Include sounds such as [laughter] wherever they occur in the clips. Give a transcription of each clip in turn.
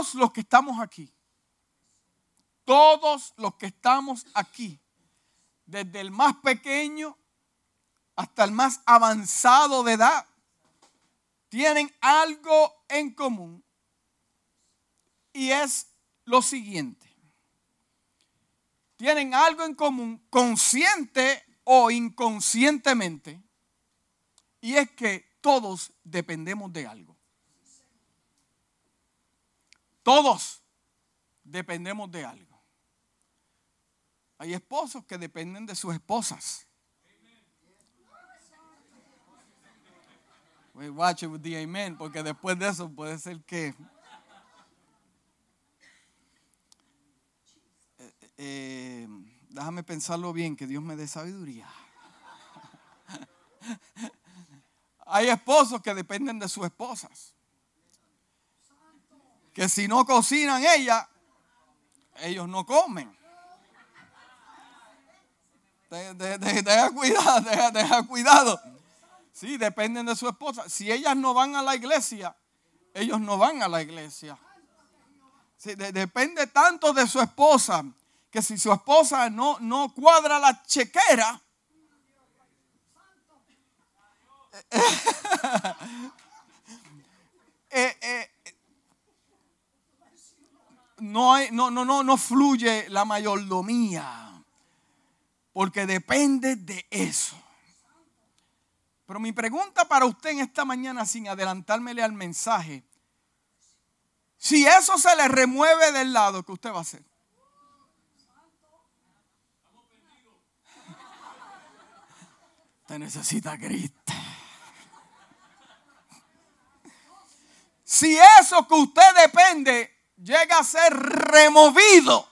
todos los que estamos aquí, todos los que estamos aquí, desde el más pequeño hasta el más avanzado de edad, tienen algo en común y es lo siguiente. Tienen algo en común, consciente o inconscientemente, y es que todos dependemos de algo. Todos dependemos de algo. Hay esposos que dependen de sus esposas. We watch it amen, porque después de eso puede ser que eh, eh, déjame pensarlo bien, que Dios me dé sabiduría. [laughs] Hay esposos que dependen de sus esposas. Que si no cocinan ella, ellos no comen. Deja cuidado, [laughs] deja, cuidado. Sí, dependen de su esposa. Si ellas no van a la iglesia, ellos no van a la iglesia. depende tanto de su esposa que si su esposa no, no cuadra la chequera, [laughs] eh, eh, no, hay, no, no, no, no fluye la mayordomía, porque depende de eso. Pero mi pregunta para usted en esta mañana, sin adelantármele al mensaje, si eso se le remueve del lado, ¿qué usted va a hacer? [laughs] Usted necesita Cristo. Si eso que usted depende llega a ser removido,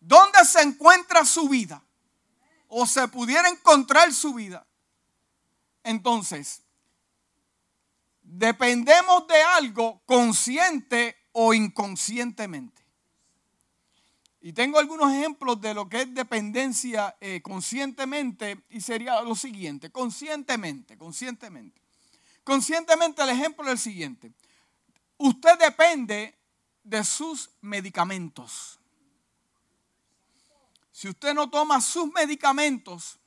¿dónde se encuentra su vida? O se pudiera encontrar su vida. Entonces, dependemos de algo consciente o inconscientemente. Y tengo algunos ejemplos de lo que es dependencia eh, conscientemente y sería lo siguiente, conscientemente, conscientemente. Conscientemente el ejemplo es el siguiente. Usted depende de sus medicamentos. Si usted no toma sus medicamentos,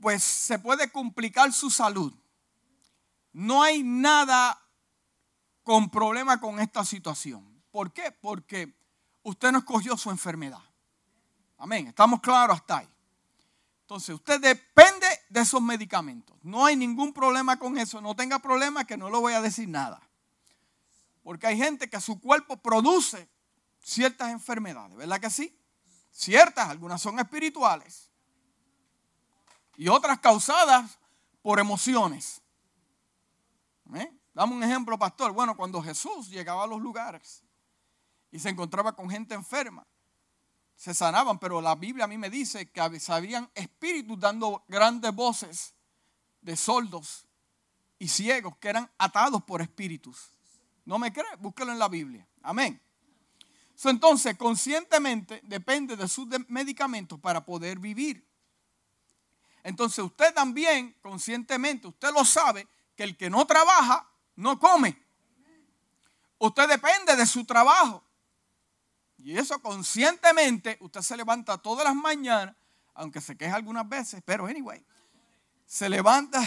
pues se puede complicar su salud. No hay nada con problema con esta situación. ¿Por qué? Porque usted no escogió su enfermedad. Amén. Estamos claros hasta ahí. Entonces, usted depende de esos medicamentos. No hay ningún problema con eso. No tenga problema que no le voy a decir nada. Porque hay gente que su cuerpo produce ciertas enfermedades, ¿verdad que sí? Ciertas, algunas son espirituales y otras causadas por emociones. ¿Eh? Dame un ejemplo, pastor. Bueno, cuando Jesús llegaba a los lugares y se encontraba con gente enferma, se sanaban, pero la Biblia a mí me dice que habían espíritus dando grandes voces de soldos y ciegos que eran atados por espíritus. ¿No me cree? Búsquelo en la Biblia. Amén. entonces, conscientemente depende de sus medicamentos para poder vivir. Entonces, usted también, conscientemente, usted lo sabe, que el que no trabaja, no come. Usted depende de su trabajo. Y eso conscientemente, usted se levanta todas las mañanas, aunque se queja algunas veces, pero anyway, se levanta,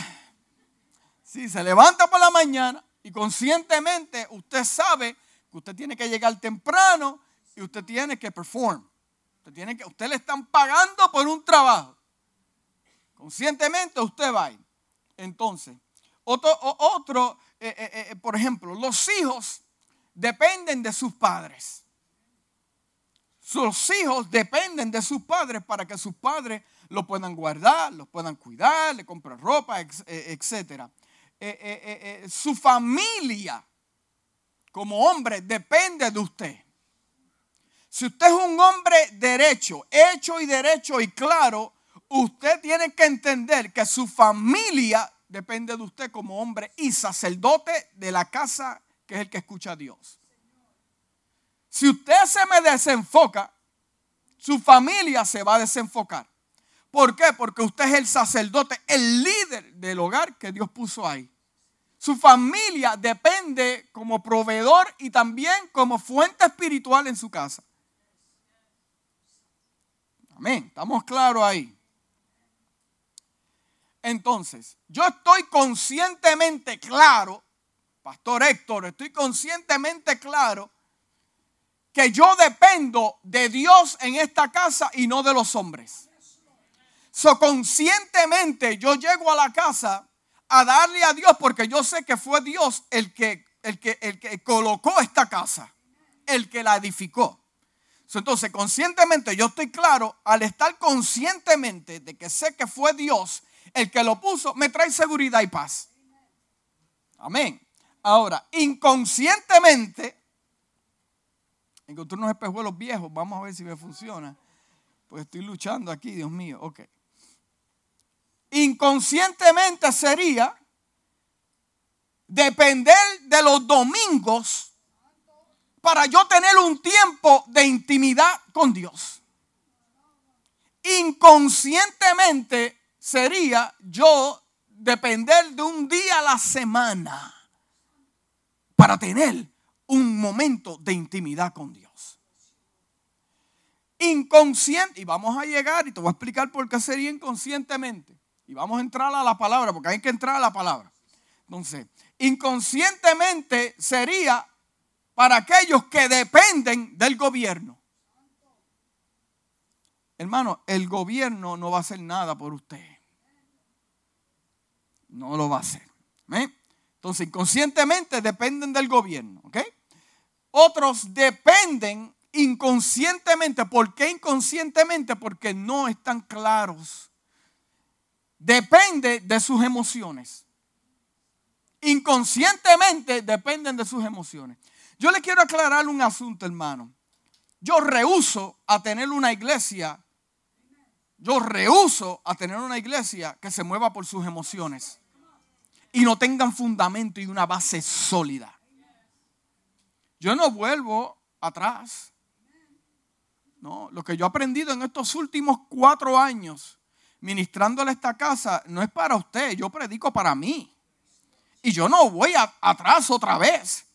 sí, se levanta por la mañana y conscientemente usted sabe que usted tiene que llegar temprano y usted tiene que perform. Usted, tiene que, usted le están pagando por un trabajo. Conscientemente usted va. Entonces, otro, otro eh, eh, eh, por ejemplo, los hijos dependen de sus padres. Sus hijos dependen de sus padres para que sus padres lo puedan guardar, lo puedan cuidar, le compren ropa, etc. Eh, eh, eh, su familia como hombre depende de usted. Si usted es un hombre derecho, hecho y derecho y claro, usted tiene que entender que su familia depende de usted como hombre y sacerdote de la casa que es el que escucha a Dios. Si usted se me desenfoca, su familia se va a desenfocar. ¿Por qué? Porque usted es el sacerdote, el líder del hogar que Dios puso ahí. Su familia depende como proveedor y también como fuente espiritual en su casa. Amén. Estamos claros ahí. Entonces, yo estoy conscientemente claro, Pastor Héctor, estoy conscientemente claro que yo dependo de Dios en esta casa y no de los hombres. So, conscientemente yo llego a la casa a darle a Dios porque yo sé que fue Dios el que, el que, el que colocó esta casa, el que la edificó. entonces, conscientemente yo estoy claro, al estar conscientemente de que sé que fue Dios el que lo puso, me trae seguridad y paz. Amén. Ahora, inconscientemente, encontré unos espejuelos viejos, vamos a ver si me funciona. Pues estoy luchando aquí, Dios mío. Ok. Inconscientemente sería depender de los domingos para yo tener un tiempo de intimidad con Dios. Inconscientemente sería yo depender de un día a la semana para tener un momento de intimidad con Dios. Inconsciente, y vamos a llegar y te voy a explicar por qué sería inconscientemente. Y vamos a entrar a la palabra, porque hay que entrar a la palabra. Entonces, inconscientemente sería para aquellos que dependen del gobierno. Hermano, el gobierno no va a hacer nada por usted. No lo va a hacer. Entonces, inconscientemente dependen del gobierno. Otros dependen inconscientemente. ¿Por qué inconscientemente? Porque no están claros. Depende de sus emociones. Inconscientemente dependen de sus emociones. Yo le quiero aclarar un asunto, hermano. Yo rehuso a tener una iglesia yo rehuso a tener una iglesia que se mueva por sus emociones y no tengan fundamento y una base sólida. Yo no vuelvo atrás. No, lo que yo he aprendido en estos últimos cuatro años ministrándole esta casa no es para usted, yo predico para mí. Y yo no voy atrás otra vez.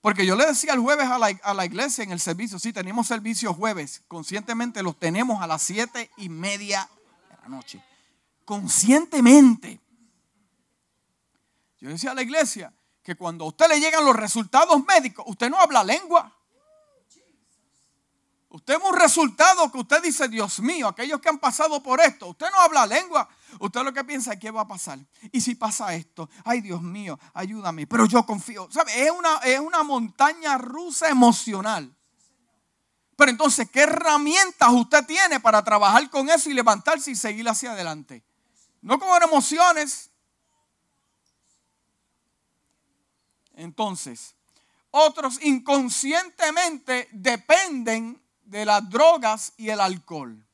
Porque yo le decía el jueves a la, iglesia en el servicio, sí, tenemos servicio jueves, conscientemente los tenemos a las siete y media de la noche. Conscientemente. Yo decía a la iglesia que cuando a usted le llegan los resultados médicos, usted no habla lengua. Usted es un resultado que usted dice, Dios mío, aquellos que han pasado por esto, usted no habla lengua. Usted lo que piensa es qué va a pasar. Y si pasa esto, ay Dios mío, ayúdame. Pero yo confío. ¿Sabe? Es una, es una montaña rusa emocional. Pero entonces, ¿qué herramientas usted tiene para trabajar con eso y levantarse y seguir hacia adelante? No con emociones. Entonces, otros inconscientemente dependen de las drogas y el alcohol.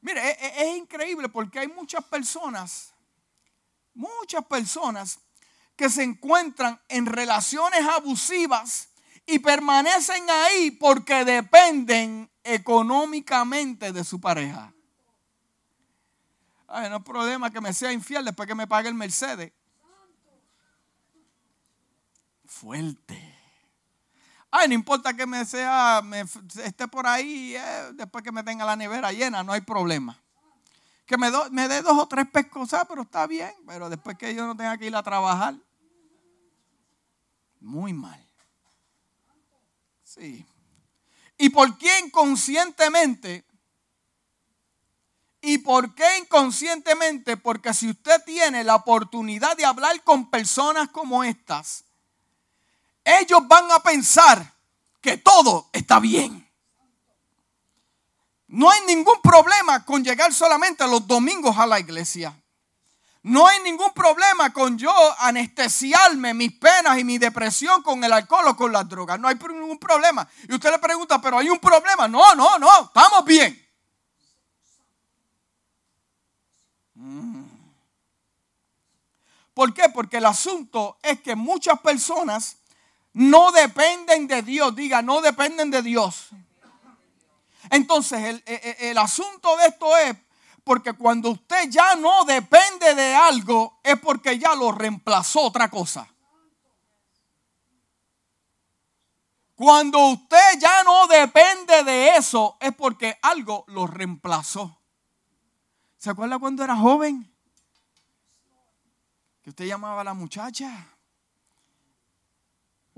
Mire, e, e, es, increíble porque hay muchas personas, muchas personas que se encuentran en relaciones abusivas y permanecen ahí porque dependen económicamente de su pareja. Ay, no hay problema que me sea infiel después que me pague el Mercedes. Fuerte. Ay, no importa que me sea, esté por ahí, eh, después que me tenga la nevera llena, no hay problema. Que me, me dé dos o tres pescosas, pero está bien. Pero después que yo no tenga que ir a trabajar, muy mal. Sí. ¿Y por qué inconscientemente? ¿Y por qué inconscientemente? Porque si usted tiene la oportunidad de hablar con personas como estas, ellos van a pensar que todo está bien. No hay ningún problema con llegar solamente los domingos a la iglesia. No hay ningún problema con yo anestesiarme mis penas y mi depresión con el alcohol o con las drogas. No hay ningún problema. Y usted le pregunta, pero hay un problema. No, no, no, estamos bien. Mm. ¿Por qué? Porque el asunto es que muchas personas no dependen de Dios. Diga, no dependen de Dios. Entonces, el, asunto de esto es, Porque cuando usted ya no depende de algo, es porque ya lo reemplazó otra cosa. Cuando usted ya no depende de eso, es porque algo lo reemplazó. ¿Se acuerda cuando era joven? Que usted llamaba a la muchacha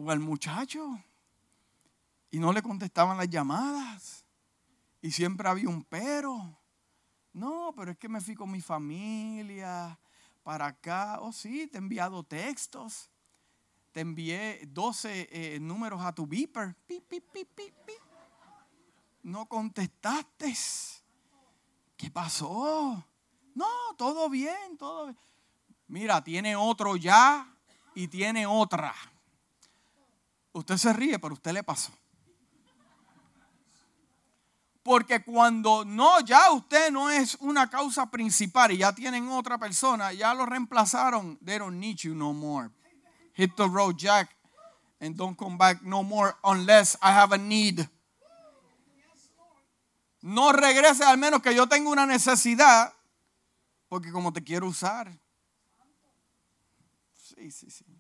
o al muchacho y no le contestaban las llamadas. Y siempre había un pero. No, pero es que me fui con mi familia para acá. Oh, sí, te he enviado textos. Te envié 12 eh, números a tu beeper. no contestaste. ¿Qué pasó? No, todo bien, todo bien. Mira, tiene otro ya y tiene otra. Usted se ríe, pero usted le pasó. Porque cuando no, ya usted no es una causa principal y ya tienen otra persona, ya lo reemplazaron. They don't need you no more. Hit the road, Jack, and don't come back no more unless I have a need. No regrese al menos que yo tenga una necesidad, porque como te quiero usar. Sí, sí, sí.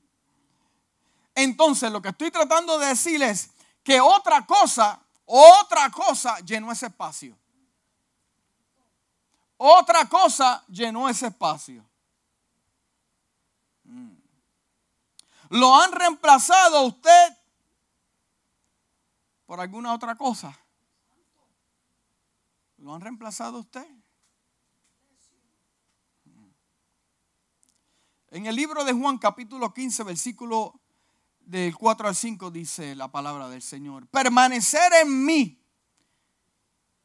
Entonces, lo que estoy tratando de decir es que otra cosa otra cosa llenó ese espacio. Otra cosa llenó ese espacio. Mm. ¿Lo han reemplazado usted por alguna otra cosa? ¿Lo han reemplazado usted? Mm. En el libro de Juan capítulo 15, versículo del 4 al 5 dice la palabra del Señor. Permanecer en mí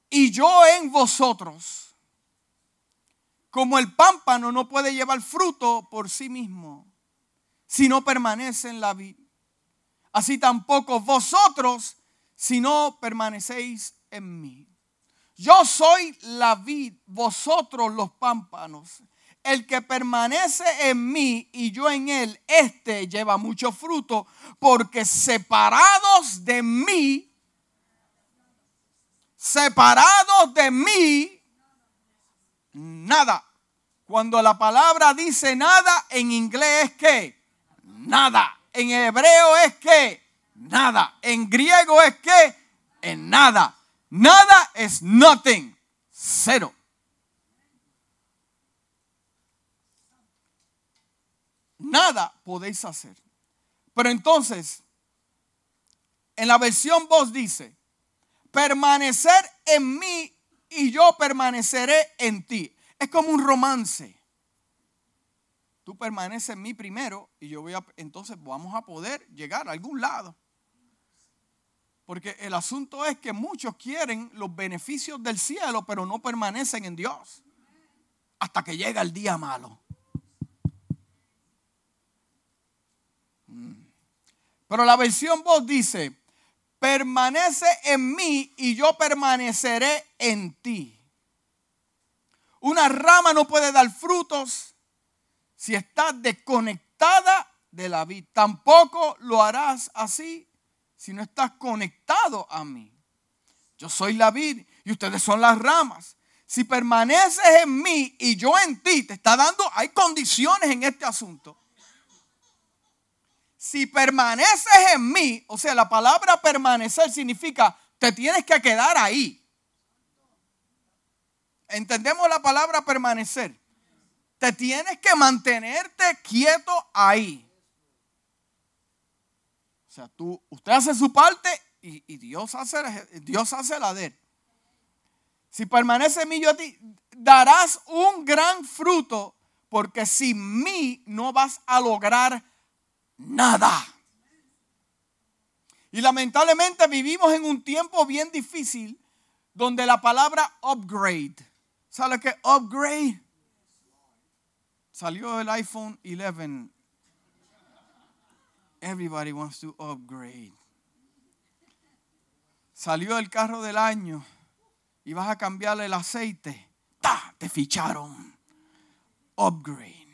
y yo en vosotros. Como el pámpano no puede llevar fruto por sí mismo si no permanece en la vid. Así tampoco vosotros si no permanecéis en mí. Yo soy la vid, vosotros los pámpanos el que permanece en mí y yo en él, este lleva mucho fruto, porque separados de mí, separados de mí, nada. Cuando la palabra dice nada, en inglés es que nada. En hebreo es que nada. En griego es que en nada. Nada es nothing. Cero. Nada podéis hacer. Pero entonces, en la versión voz dice, permanecer en mí y yo permaneceré en ti. Es como un romance. Tú permaneces en mí primero y yo voy a, entonces vamos a poder llegar a algún lado. Porque el asunto es que muchos quieren los beneficios del cielo, pero no permanecen en Dios hasta que llega el día malo. Pero la versión voz dice, permanece en mí y yo permaneceré en ti. Una rama no puede dar frutos si está desconectada de la vida. Tampoco lo harás así si no estás conectado a mí. Yo soy la vid y ustedes son las ramas. Si permaneces en mí y yo en ti, te está dando, hay condiciones en este asunto si permaneces en mí, o sea, la palabra permanecer significa te tienes que quedar ahí. ¿Entendemos la palabra permanecer? Te tienes que mantenerte quieto ahí. O sea, tú, usted hace su parte y, Dios, hace, Dios hace la de él. Si permanece en mí, yo ti darás un gran fruto, porque sin mí no vas a lograr nada. Y lamentablemente vivimos en un tiempo bien difícil donde la palabra upgrade, ¿sabe qué? Upgrade. Salió el iPhone 11. Everybody wants to upgrade. Salió el carro del año y vas a cambiarle el aceite. ¡Ta! Te ficharon. Upgrade.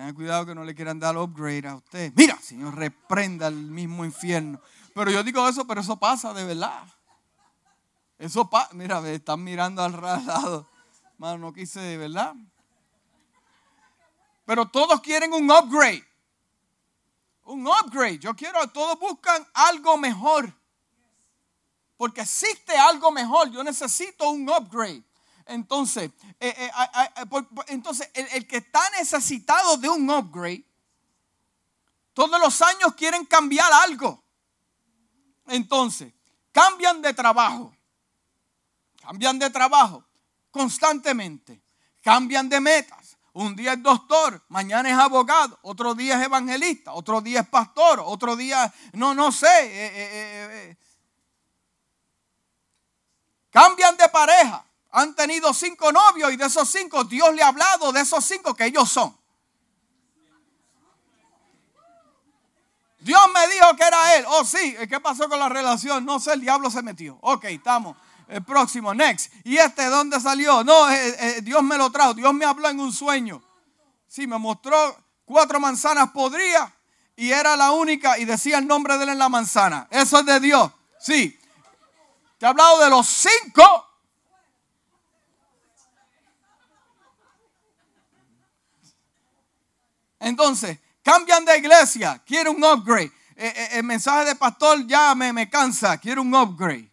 Tenga cuidado que no le quieran dar upgrade a usted. Mira, Señor, reprenda el mismo infierno. Pero yo digo eso, pero eso pasa de verdad. Eso, pa mira, me están mirando al [laughs] lado. Mano, no quise, ¿verdad? Pero todos quieren un upgrade. Un upgrade. Yo quiero, todos buscan algo mejor. Porque existe algo mejor. Yo necesito un upgrade. Entonces, eh, eh, entonces el, que está necesitado de un upgrade, todos los años quieren cambiar algo. Entonces, cambian de trabajo. Cambian de trabajo constantemente. Cambian de metas. Un día es doctor, mañana es abogado, otro día es evangelista, otro día es pastor, otro día, no, no sé. Eh, cambian de pareja han tenido cinco novios y de esos cinco Dios le ha hablado de esos cinco que ellos son. Dios me dijo que era él. Oh, sí. ¿Qué pasó con la relación? No sé, el diablo se metió. Ok, estamos. El próximo, next. ¿Y este dónde salió? No, eh, eh, Dios me lo trajo. Dios me habló en un sueño. Sí, me mostró cuatro manzanas podridas y era la única y decía el nombre de él en la manzana. Eso es de Dios. Sí. Te he hablado de los cinco Entonces, cambian de iglesia, quiere un upgrade. Eh, eh, el mensaje de pastor ya me, me cansa, quiere un upgrade.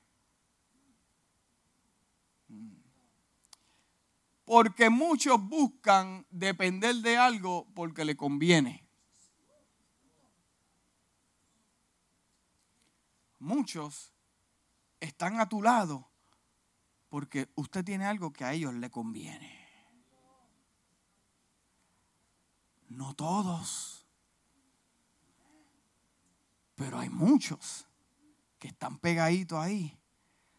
Porque muchos buscan depender de algo porque le conviene. Muchos están a tu lado porque usted tiene algo que a ellos le conviene. No todos. Pero hay muchos que están pegaditos ahí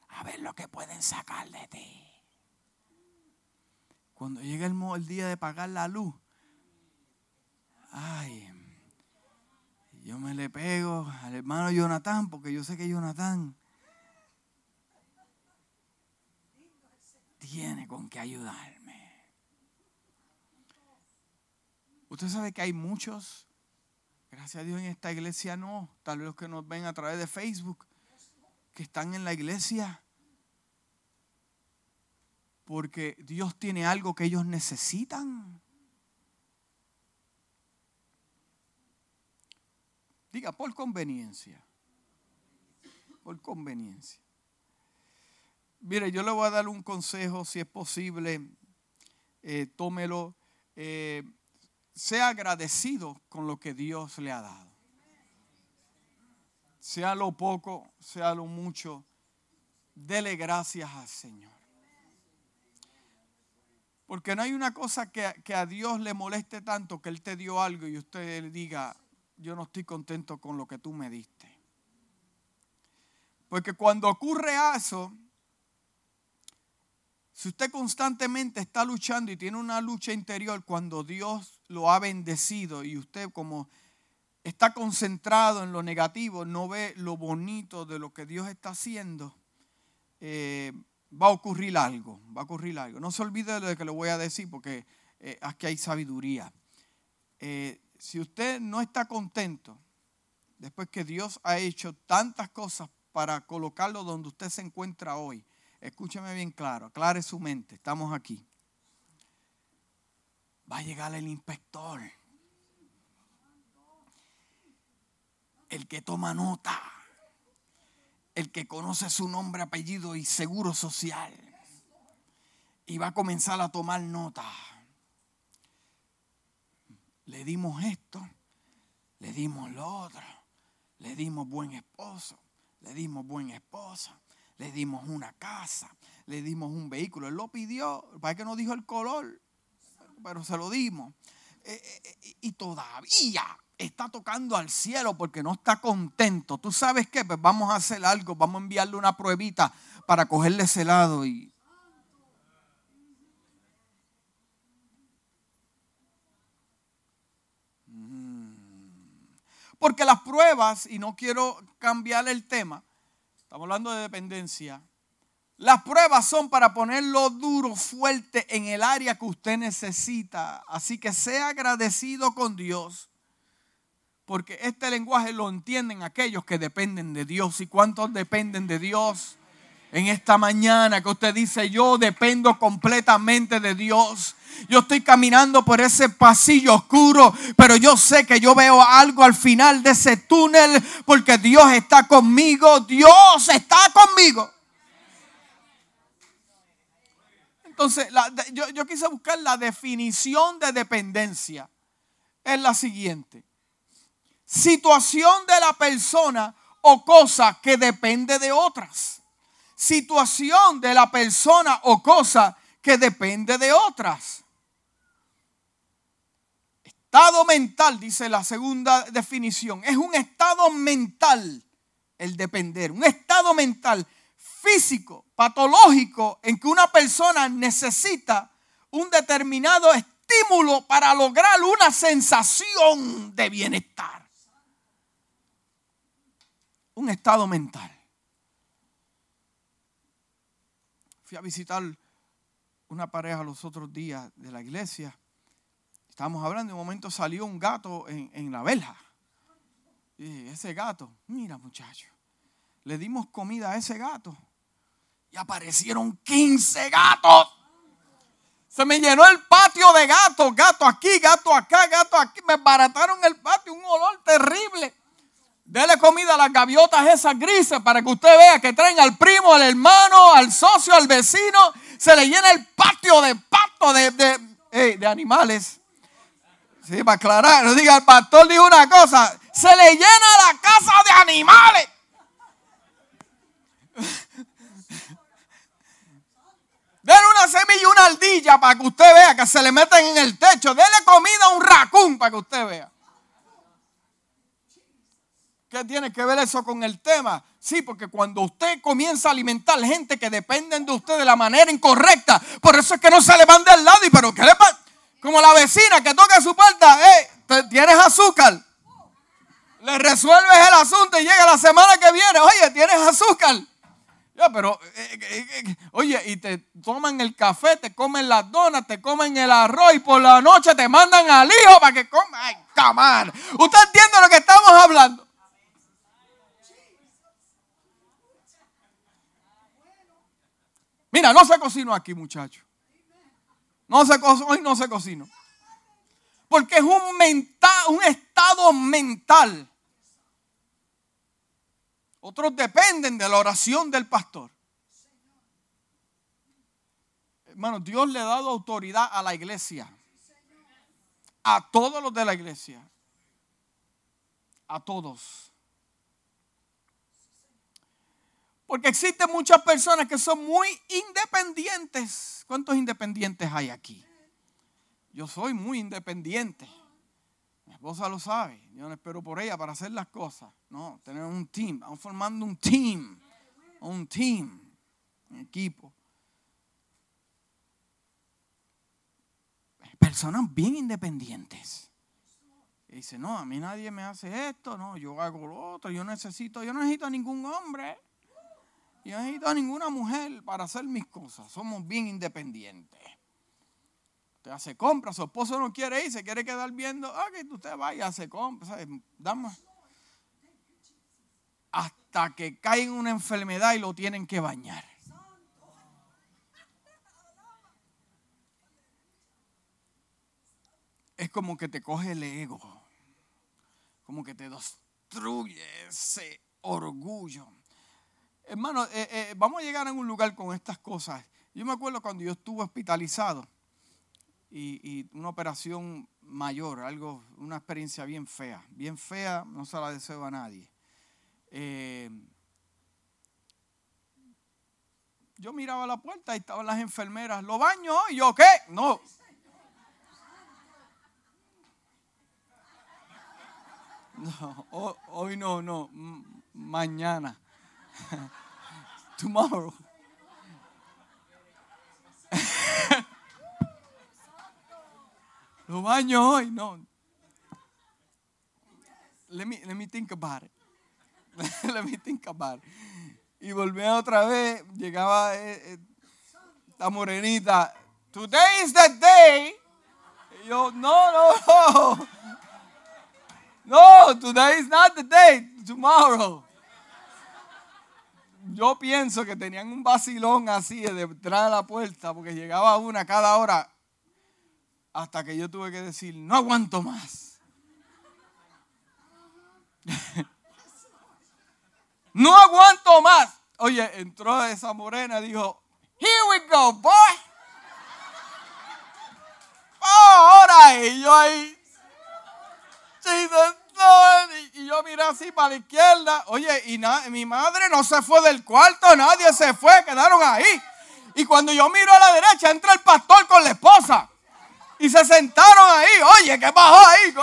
a ver lo que pueden sacar de ti. Cuando llega el, día de pagar la luz, ay, yo me le pego al hermano Jonathan porque yo sé que Jonathan tiene con qué ayudar. Usted sabe que hay muchos, gracias a Dios en esta iglesia no, tal vez los que nos ven a través de Facebook, que están en la iglesia porque Dios tiene algo que ellos necesitan. Diga, por conveniencia. Por conveniencia. Mire, yo le voy a dar un consejo, si es posible, eh, tómelo. Eh, sea agradecido con lo que Dios le ha dado. Sea lo poco, sea lo mucho, dele gracias al Señor. Porque no hay una cosa que, que, a Dios le moleste tanto que Él te dio algo y usted le diga, yo no estoy contento con lo que tú me diste. Porque cuando ocurre eso, si usted constantemente está luchando y tiene una lucha interior cuando Dios lo ha bendecido y usted como está concentrado en lo negativo, no ve lo bonito de lo que Dios está haciendo, eh, va a ocurrir algo, va a ocurrir algo. No se olvide de lo que le voy a decir porque eh, aquí hay sabiduría. Eh, si usted no está contento, después que Dios ha hecho tantas cosas para colocarlo donde usted se encuentra hoy, escúcheme bien claro, aclare su mente, estamos aquí. Va a llegar el inspector, el que toma nota, el que conoce su nombre, apellido y seguro social. Y va a comenzar a tomar nota. Le dimos esto, le dimos lo otro, le dimos buen esposo, le dimos buena esposa, le dimos una casa, le dimos un vehículo. Él lo pidió, para que no dijo el color, pero se lo dimos. Eh, eh, eh, y todavía está tocando al cielo porque no está contento. ¿Tú sabes qué? Pues vamos a hacer algo, vamos a enviarle una pruebita para cogerle ese lado y... Mm. Porque las pruebas, y no quiero cambiar el tema, Estamos hablando de dependencia. Las pruebas son para ponerlo duro, fuerte en el área que usted necesita. Así que sea agradecido con Dios. Porque este lenguaje lo entienden aquellos que dependen de Dios. ¿Y cuántos dependen de Dios? En esta mañana que usted dice, yo dependo completamente de Dios. Yo estoy caminando por ese pasillo oscuro, pero yo sé que yo veo algo al final de ese túnel porque Dios está conmigo. Dios está conmigo. Entonces, yo, yo quise buscar la definición de dependencia. Es la siguiente. Situación de la persona o cosa que depende de otras. Situación de la persona o cosa que depende de otras. Estado mental, dice la segunda definición, es un estado mental el depender, un estado mental físico, patológico, en que una persona necesita un determinado estímulo para lograr una sensación de bienestar. Un estado mental. Fui a visitar una pareja los otros días de la iglesia Estábamos hablando, de un momento salió un gato en, la verja. Y ese gato, mira muchacho, le dimos comida a ese gato y aparecieron 15 gatos. Se me llenó el patio de gatos, gato aquí, gato acá, gato aquí. Me barataron el patio, un olor terrible. Dele comida a las gaviotas esas grises para que usted vea que traen al primo, al hermano, al socio, al vecino. Se le llena el patio de pato, de, de, de animales. Sí, para aclarar, no diga, el pastor dijo una cosa, se le llena la casa de animales. [laughs] Dele una semilla y una ardilla para que usted vea que se le meten en el techo. Dele comida a un racún para que usted vea. ¿Qué tiene que ver eso con el tema? Sí, porque cuando usted comienza a alimentar gente que dependen de usted de la manera incorrecta, por eso es que no se le van del lado y pero ¿qué le pasa? Como la vecina que toca su puerta, eh, ¿tienes azúcar? Le resuelves el asunto y llega la semana que viene, oye, ¿tienes azúcar? Ya, pero, eh, eh, oye, y te toman el café, te comen las donas, te comen el arroz y por la noche te mandan al hijo para que coma. Ay, camar. ¿Usted entiende lo que estamos hablando? Mira, no se cocinó aquí, muchachos. No se hoy no se cocina. Porque es un, mental, un estado mental. Otros dependen de la oración del pastor. Hermano, Dios le ha dado autoridad a la iglesia. A todos los de la iglesia. A todos. Porque existen muchas personas que son muy independientes. ¿Cuántos independientes hay aquí? Yo soy muy independiente. Mi esposa lo sabe. Yo no espero por ella para hacer las cosas. No, tenemos un team. Vamos formando un team. Un team. Un equipo. Personas bien independientes. Y dice, no, a mí nadie me hace esto, no, yo hago lo otro, yo necesito, yo no necesito a ningún hombre. Yo no necesito a ninguna mujer para hacer mis cosas. Somos bien independientes. Usted hace compras, su esposo no quiere ir, se quiere quedar viendo. Ah, que usted vaya, hace compras. Dama. Hasta que cae en una enfermedad y lo tienen que bañar. Es como que te coge el ego. Como que te destruye ese orgullo. Hermano, eh, eh, vamos a llegar a un lugar con estas cosas. Yo me acuerdo cuando yo estuve hospitalizado y, una operación mayor, algo, una experiencia bien fea, bien fea, no se la deseo a nadie. Eh, yo miraba la puerta y estaban las enfermeras, ¿lo baño y yo qué? No. [laughs] No, hoy no, no, mañana. [laughs] Tomorrow. [laughs] Lo baño hoy, no. Let me, let me think about it. [laughs] let me think about it. Y volvía otra vez, llegaba eh, eh, la morenita. Today is the day. Y yo, no, no, no. No, today is not the day. Tomorrow yo pienso que tenían un vacilón así de detrás de la puerta, porque llegaba una cada hora, hasta que yo tuve que decir, no aguanto más. [laughs] no aguanto más. Oye, entró esa morena y dijo, here we go, boy. Oh, [laughs] ahora, y yo ahí, y yo miré así para la izquierda. Oye, y mi madre no se fue del cuarto, nadie se fue, quedaron ahí. Y cuando yo miro a la derecha, entra el pastor con la esposa. Y se sentaron ahí. Oye, ¿qué pasó ahí?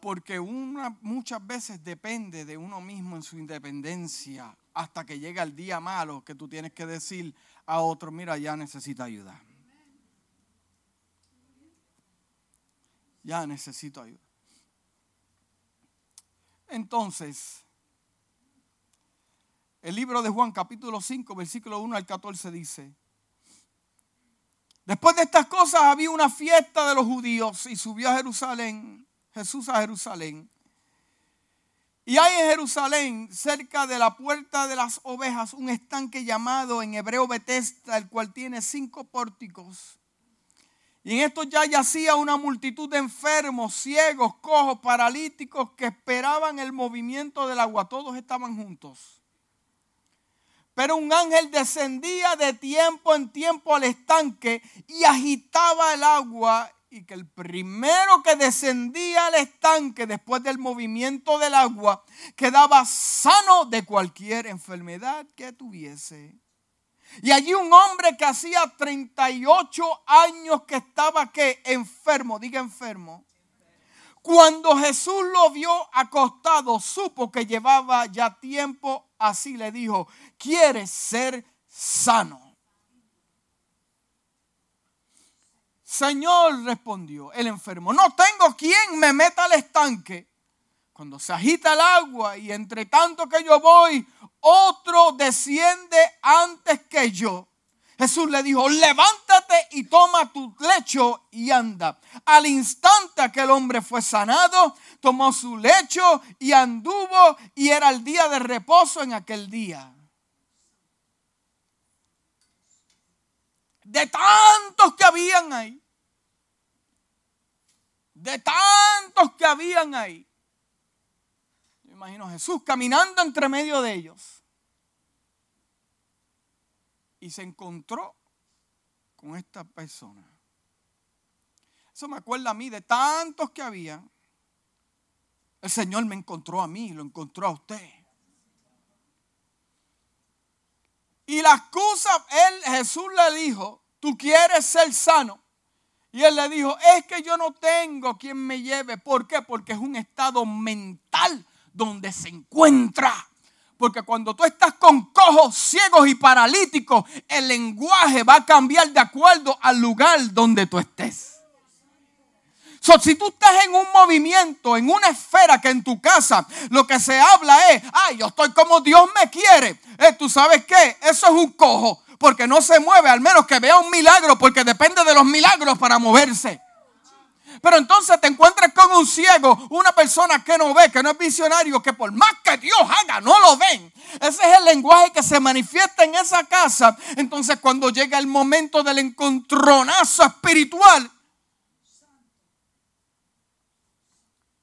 Porque una muchas veces depende de uno mismo en su independencia hasta que llega el día malo que tú tienes que decir a otro, mira, ya necesita ayuda. Ya necesito ayuda. Entonces, el libro de Juan capítulo 5, versículo 1 al 14 dice, después de estas cosas había una fiesta de los judíos y subió a Jerusalén Jesús a Jerusalén. Y hay en Jerusalén, cerca de la puerta de las ovejas, un estanque llamado en hebreo Betesda, el cual tiene cinco pórticos. Y en esto ya yacía una multitud de enfermos, ciegos, cojos, paralíticos que esperaban el movimiento del agua. Todos estaban juntos. Pero un ángel descendía de tiempo en tiempo al estanque y agitaba el agua y que el primero que descendía al estanque después del movimiento del agua quedaba sano de cualquier enfermedad que tuviese. Y allí un hombre que hacía 38 años que estaba que enfermo, diga enfermo. Cuando Jesús lo vio acostado, supo que llevaba ya tiempo así, le dijo, ¿quieres ser sano? Señor, respondió el enfermo, no tengo quien me meta al estanque. Cuando se agita el agua y entre tanto que yo voy, otro desciende antes que yo. Jesús le dijo, levántate y toma tu lecho y anda. Al instante aquel hombre fue sanado, tomó su lecho y anduvo y era el día de reposo en aquel día. De tantos que habían ahí, de tantos que habían ahí. Yo imagino a Jesús caminando entre medio de ellos. Y se encontró con esta persona. Eso me acuerda a mí de tantos que había. El Señor me encontró a mí, lo encontró a usted. Y la excusa, él, Jesús le dijo, tú quieres ser sano. Y él le dijo, es que yo no tengo quien me lleve. ¿Por qué? Porque es un estado mental donde se encuentra. Porque cuando tú estás con cojos, ciegos y paralíticos, el lenguaje va a cambiar de acuerdo al lugar donde tú estés. So, si tú estás en un movimiento, en una esfera que en tu casa lo que se habla es, ay, yo estoy como Dios me quiere. Eh, ¿Tú sabes qué? Eso es un cojo porque no se mueve, al menos que vea un milagro, porque depende de los milagros para moverse. Pero entonces te encuentras con un ciego, una persona que no ve, que no es visionario, que por más que Dios haga, no lo ven. Ese es el lenguaje que se manifiesta en esa casa. Entonces cuando llega el momento del encontronazo espiritual,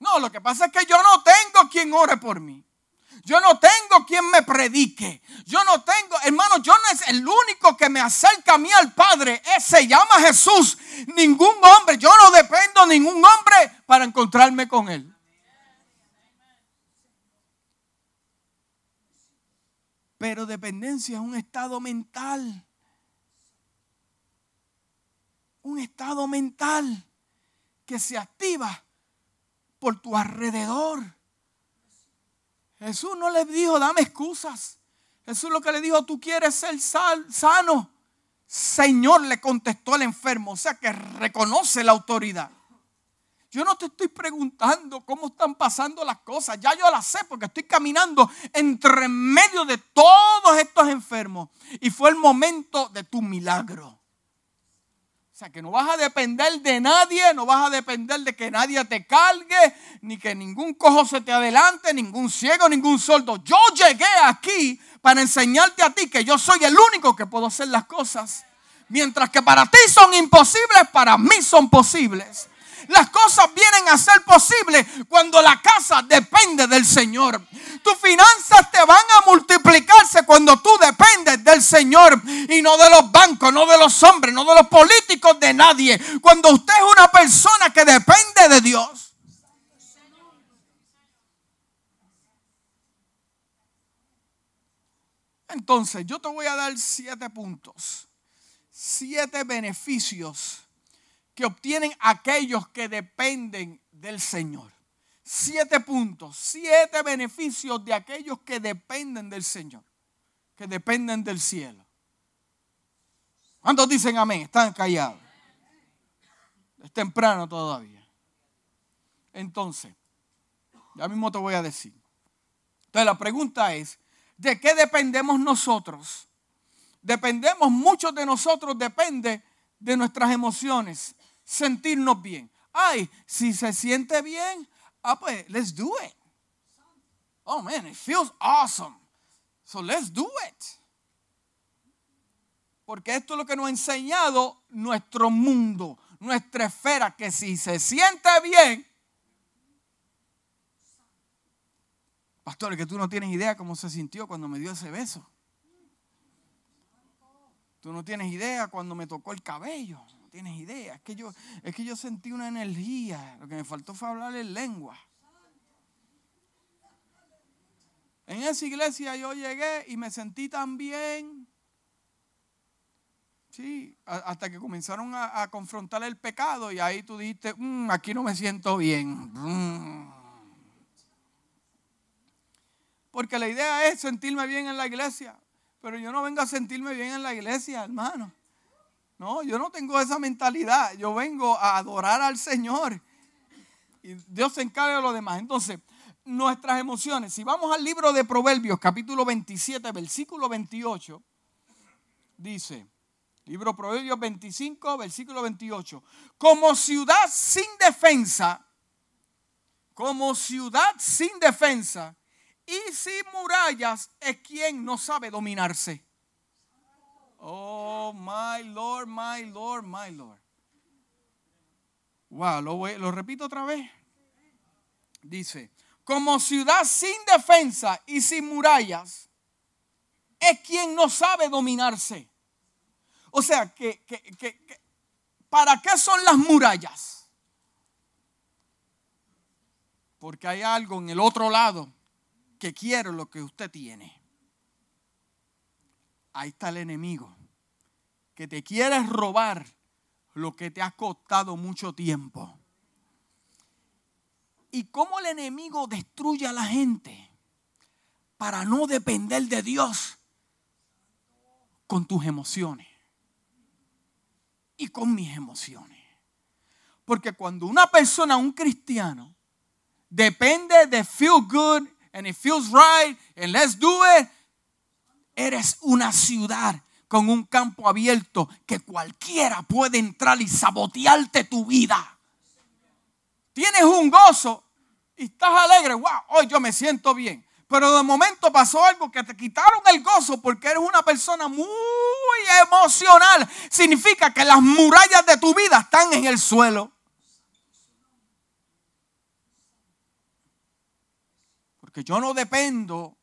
no, lo que pasa es que yo no tengo quien ore por mí. Yo no tengo quien me predique. Yo no tengo, hermano, yo no es el único que me acerca a mí al Padre. se llama Jesús. Ningún hombre, yo no dependo de ningún hombre para encontrarme con Él. Pero dependencia es un estado mental. Un estado mental que se activa por tu alrededor. Jesús no le dijo, dame excusas. Jesús lo que le dijo, tú quieres ser sano. Señor, le contestó el enfermo, o sea que reconoce la autoridad. Yo no te estoy preguntando cómo están pasando las cosas, ya yo las sé porque estoy caminando entre medio de todos estos enfermos. Y fue el momento de tu milagro. O sea, que no vas a depender de nadie, no vas a depender de que nadie te cargue, ni que ningún cojo se te adelante, ningún ciego, ningún sordo. Yo llegué aquí para enseñarte a ti que yo soy el único que puedo hacer las cosas. Mientras que para ti son imposibles, para mí son posibles. Las cosas vienen a ser posibles cuando la casa depende del Señor. Tus finanzas te van a multiplicarse cuando tú dependes del Señor y no de los bancos, no de los hombres, no de los políticos, de nadie. Cuando usted es una persona que depende de Dios. Entonces, yo te voy a dar siete puntos, siete beneficios que obtienen aquellos que dependen del Señor. Siete puntos, siete beneficios de aquellos que dependen del Señor, que dependen del cielo. ¿Cuántos dicen amén? Están callados. Es temprano todavía. Entonces, ya mismo te voy a decir. Entonces la pregunta es, ¿de qué dependemos nosotros? Dependemos, muchos de nosotros depende de nuestras emociones, sentirnos bien. Ay, si se siente bien, ah, pues, let's do it. Oh man, it feels awesome. So let's do it. Porque esto es lo que nos ha enseñado nuestro mundo, nuestra esfera, que si se siente bien, pastor, que tú no tienes idea cómo se sintió cuando me dio ese beso. Tú no tienes idea cuando me tocó el cabello tienes idea. Es que yo, es que yo sentí una energía. Lo que me faltó fue hablar en lengua. En esa iglesia yo llegué y me sentí tan bien. Sí, hasta que comenzaron a, confrontar el pecado y ahí tú dijiste, mm, aquí no me siento bien. Mm. Porque la idea es sentirme bien en la iglesia, pero yo no vengo a sentirme bien en la iglesia, hermano. No, yo no tengo esa mentalidad. Yo vengo a adorar al Señor. Y Dios se encarga de lo demás. Entonces, nuestras emociones. Si vamos al libro de Proverbios, capítulo 27, versículo 28, dice, libro Proverbios 25, versículo 28, como ciudad sin defensa, como ciudad sin defensa y sin murallas es quien no sabe dominarse. Oh, my Lord, my Lord, my Lord. Wow, lo, lo repito otra vez. Dice, como ciudad sin defensa y sin murallas, es quien no sabe dominarse. O sea, que, ¿para qué son las murallas? Porque hay algo en el otro lado que quiere lo que usted tiene ahí está el enemigo, que te quiere robar lo que te ha costado mucho tiempo. Y cómo el enemigo destruye a la gente para no depender de Dios con tus emociones y con mis emociones. Porque cuando una persona, un cristiano, depende de feel good and it feels right and let's do it, Eres una ciudad con un campo abierto que cualquiera puede entrar y sabotearte tu vida. Tienes un gozo y estás alegre. Wow, hoy yo me siento bien. Pero de momento pasó algo que te quitaron el gozo porque eres una persona muy emocional. Significa que las murallas de tu vida están en el suelo. Porque yo no dependo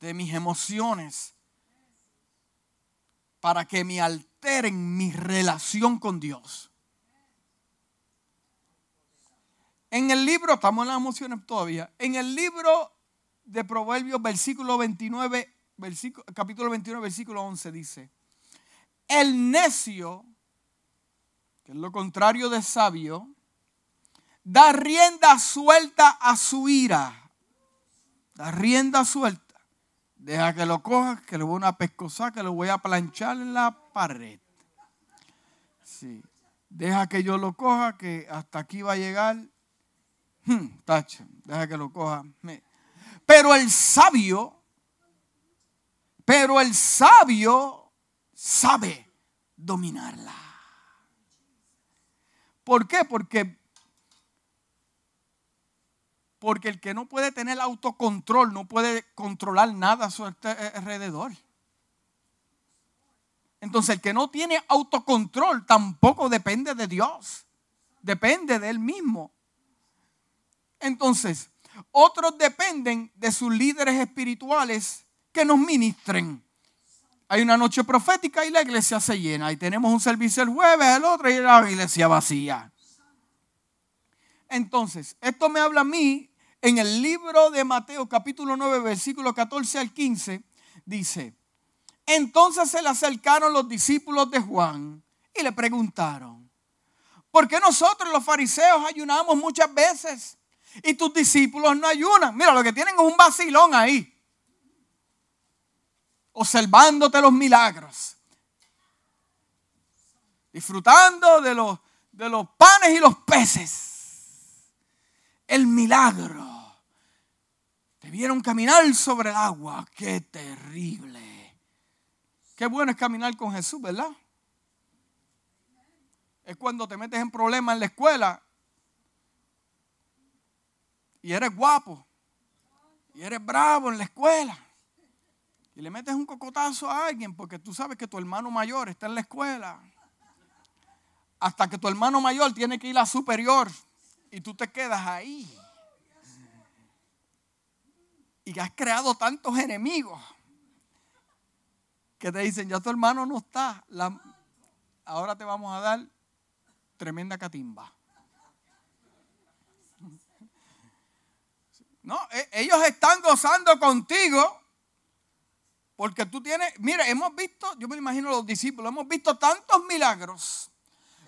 de mis emociones para que me alteren mi relación con Dios. En el libro, estamos en las emociones todavía, en el libro de Proverbios, versículo 29, versículo, capítulo 29, versículo 11 dice, el necio, que es lo contrario de sabio, da rienda suelta a su ira. Da rienda suelta. Deja que lo coja, que le voy a una pescosa, que lo voy a planchar en la pared. Sí. Deja que yo lo coja, que hasta aquí va a llegar. Hmm, deja que lo coja. Pero el sabio, pero el sabio sabe dominarla. ¿Por qué? Porque, porque el que no puede tener autocontrol no puede controlar nada a su alrededor. Entonces el que no tiene autocontrol tampoco depende de Dios, depende de él mismo. Entonces, otros dependen de sus líderes espirituales que nos ministren. Hay una noche profética y la iglesia se llena. Y tenemos un servicio el jueves, el otro y la iglesia vacía. Entonces, esto me habla a mí en el libro de Mateo capítulo 9, versículo 14 al 15. Dice, entonces se le acercaron los discípulos de Juan y le preguntaron, ¿por qué nosotros los fariseos ayunamos muchas veces y tus discípulos no ayunan? Mira, lo que tienen es un vacilón ahí, observándote los milagros, disfrutando de los, de los panes y los peces, el milagro. Te vieron caminar sobre el agua, qué terrible. Qué bueno es caminar con Jesús, ¿verdad? Es cuando te metes en problemas en la escuela y eres guapo y eres bravo en la escuela y le metes un cocotazo a alguien porque tú sabes que tu hermano mayor está en la escuela. Hasta que tu hermano mayor tiene que ir a superior y tú te quedas ahí. Y has creado tantos enemigos que te dicen, ya tu hermano no está, ahora te vamos a dar tremenda catimba. No, e, ellos están gozando contigo porque tú tienes, mire, hemos visto, yo me imagino los discípulos, hemos visto tantos milagros.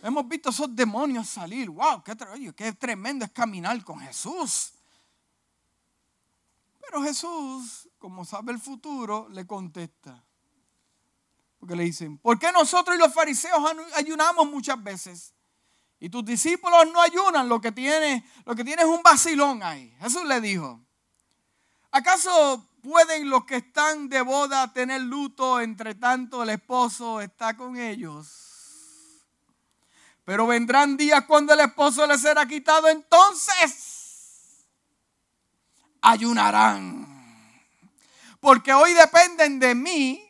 Hemos visto esos demonios salir. ¡Wow! Qué, qué tremendo es caminar con Jesús! Pero Jesús, como sabe el futuro, le contesta. Porque le dicen, ¿por qué nosotros y los fariseos ayunamos muchas veces? Y tus discípulos no ayunan, lo que tiene, lo que tiene es un vacilón ahí. Jesús le dijo, ¿acaso pueden los que están de boda tener luto entre tanto el esposo está con ellos? Pero vendrán días cuando el esposo les será quitado, entonces ayunarán. Porque hoy dependen de mí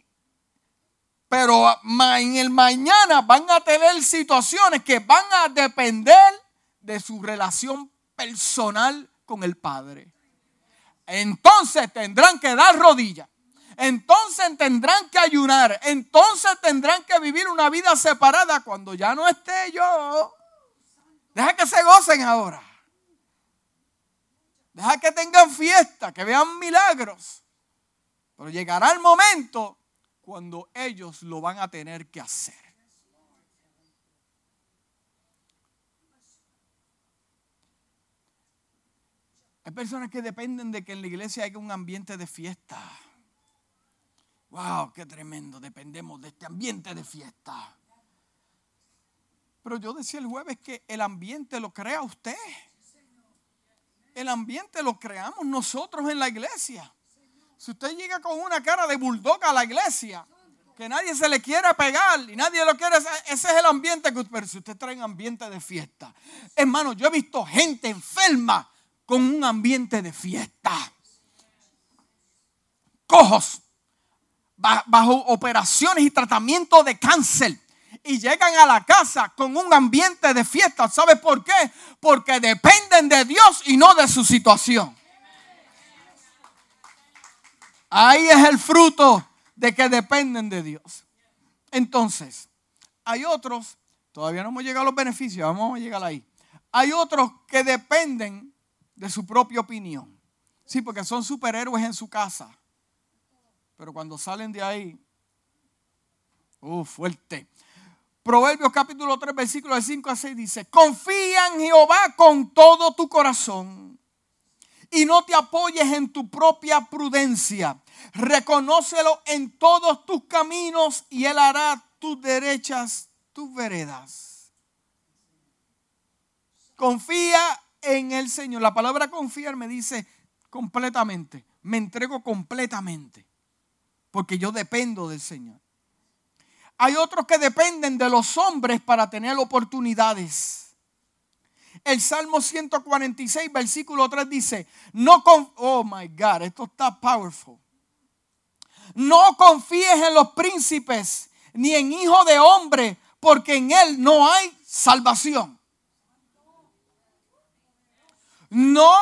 pero en el mañana van a tener situaciones que van a depender de su relación personal con el Padre. Entonces tendrán que dar rodillas. Entonces tendrán que ayunar. Entonces tendrán que vivir una vida separada cuando ya no esté yo. Deja que se gocen ahora. Deja que tengan fiesta, que vean milagros. Pero llegará el momento cuando ellos lo van a tener que hacer. Hay personas que dependen de que en la iglesia haya un ambiente de fiesta. ¡Wow! ¡Qué tremendo! Dependemos de este ambiente de fiesta. Pero yo decía el jueves que el ambiente lo crea usted. El ambiente lo creamos nosotros en la iglesia. Si usted llega con una cara de bulldog a la iglesia, que nadie se le quiera pegar y nadie lo quiere, ese es el ambiente que pero si usted trae ambiente de fiesta. Hermano, yo he visto gente enferma con un ambiente de fiesta. Cojos, bajo operaciones y tratamiento de cáncer. Y llegan a la casa con un ambiente de fiesta. ¿Sabe por qué? Porque dependen de Dios y no de su situación. Ahí es el fruto de que dependen de Dios. Entonces, hay otros, todavía no hemos llegado a los beneficios, vamos a llegar ahí. Hay otros que dependen de su propia opinión. Sí, porque son superhéroes en su casa. Pero cuando salen de ahí, uh, fuerte. Proverbios capítulo 3, versículos 5 a 6 dice, confía en Jehová con todo tu corazón y no te apoyes en tu propia prudencia. Reconócelo en todos tus caminos y Él hará tus derechas, tus veredas. Confía en el Señor. La palabra confiar me dice completamente. Me entrego completamente. Porque yo dependo del Señor. Hay otros que dependen de los hombres para tener oportunidades. El Salmo 146, versículo 3 dice, no con, oh my God, esto está powerful. No confíes en los príncipes ni en hijo de hombre, porque en él no hay salvación. No,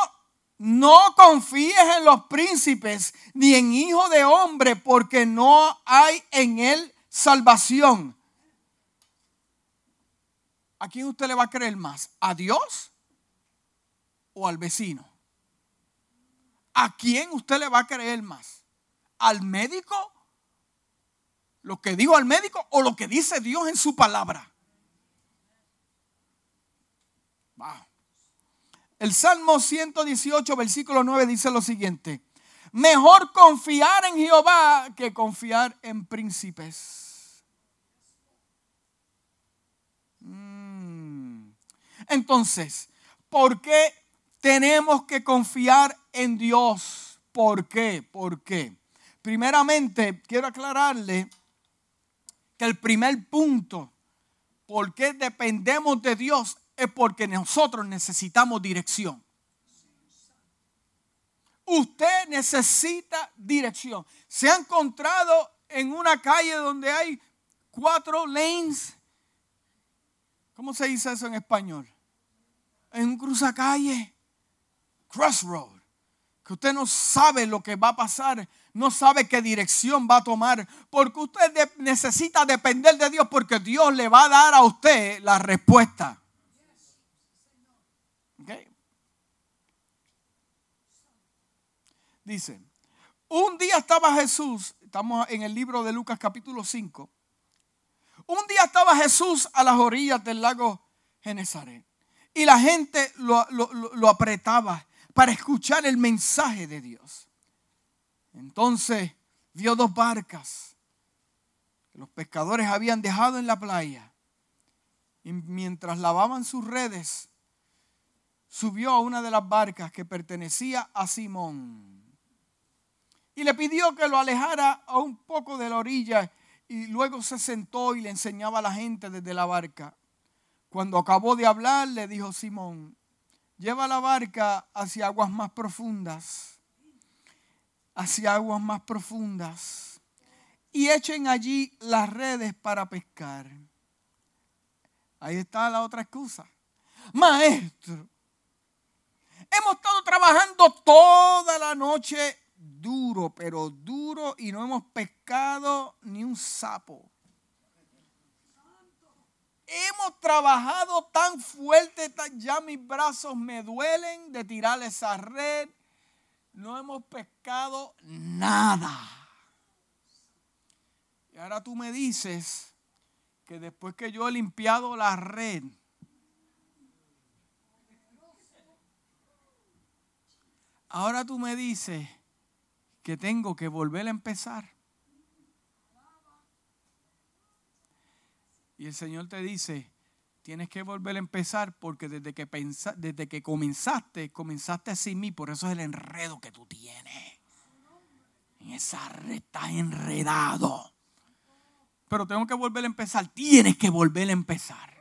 no confíes en los príncipes ni en hijo de hombre, porque no hay en él salvación. ¿A quién usted le va a creer más? ¿A Dios o al vecino? ¿A quién usted le va a creer más? ¿Al médico? ¿Lo que dijo al médico o lo que dice Dios en su palabra? El Salmo 118, versículo 9 dice lo siguiente. Mejor confiar en Jehová que confiar en príncipes. Entonces, ¿por qué tenemos que confiar en Dios? ¿Por qué? ¿Por qué? Primeramente, quiero aclararle que el primer punto, por qué dependemos de Dios, es porque nosotros necesitamos dirección. Usted necesita dirección. Se ha encontrado en una calle donde hay cuatro lanes. ¿Cómo se dice eso en español? En un cruzacalle. Crossroad. Que usted no sabe lo que va a pasar. No sabe qué dirección va a tomar. Porque usted necesita depender de Dios. Porque Dios le va a dar a usted la respuesta. Dice, un día estaba Jesús, estamos en el libro de Lucas capítulo 5, un día estaba Jesús a las orillas del lago Genezaret y la gente lo, lo apretaba para escuchar el mensaje de Dios. Entonces vio dos barcas que los pescadores habían dejado en la playa y mientras lavaban sus redes, subió a una de las barcas que pertenecía a Simón y le pidió que lo alejara a un poco de la orilla y luego se sentó y le enseñaba a la gente desde la barca. Cuando acabó de hablar, le dijo Simón, lleva la barca hacia aguas más profundas, hacia aguas más profundas, y echen allí las redes para pescar. Ahí está la otra excusa. Maestro, hemos estado trabajando toda la noche duro, pero duro y no hemos pescado ni un sapo. Hemos trabajado tan fuerte, ya mis brazos me duelen de tirar esa red. No hemos pescado nada. Y ahora tú me dices que después que yo he limpiado la red, ahora tú me dices que tengo que volver a empezar. Y el Señor te dice, tienes que volver a empezar porque desde que, desde que comenzaste, comenzaste sin mí, por eso es el enredo que tú tienes. En esa red estás enredado. Pero tengo que volver a empezar. Tienes que volver a empezar.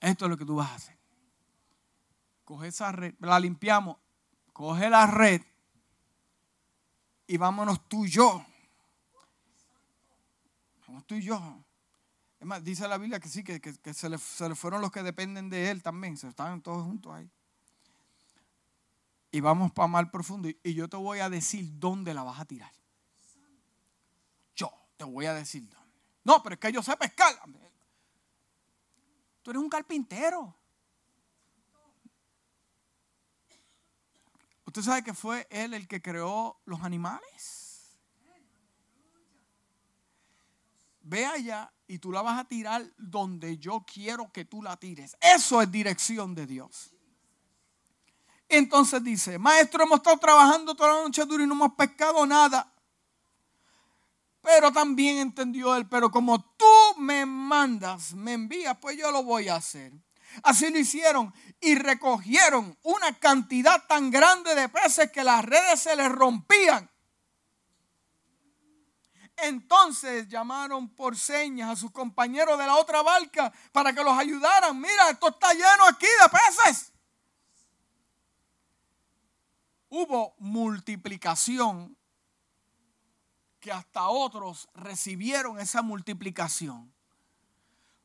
Esto es lo que tú vas a hacer. Coge esa red, la limpiamos. Coge la red y vámonos tú y yo. Vamos tú y yo. Es más, dice la Biblia que sí, que, se, le, fueron los que dependen de Él también. Se estaban todos juntos ahí. Y vamos para mal profundo. Y, yo te voy a decir dónde la vas a tirar. Yo te voy a decir dónde. No, pero es que yo sé pescar. Tú eres un carpintero. ¿Usted sabe que fue Él el que creó los animales? Ve allá y tú la vas a tirar donde yo quiero que tú la tires. Eso es dirección de Dios. Entonces dice, maestro, hemos estado trabajando toda la noche dura y no hemos pescado nada. Pero también entendió él, pero como tú me mandas, me envías, pues yo lo voy a hacer. Así lo hicieron y recogieron una cantidad tan grande de peces que las redes se les rompían. Entonces llamaron por señas a sus compañeros de la otra barca para que los ayudaran. Mira, esto está lleno aquí de peces. Hubo multiplicación que hasta otros recibieron esa multiplicación.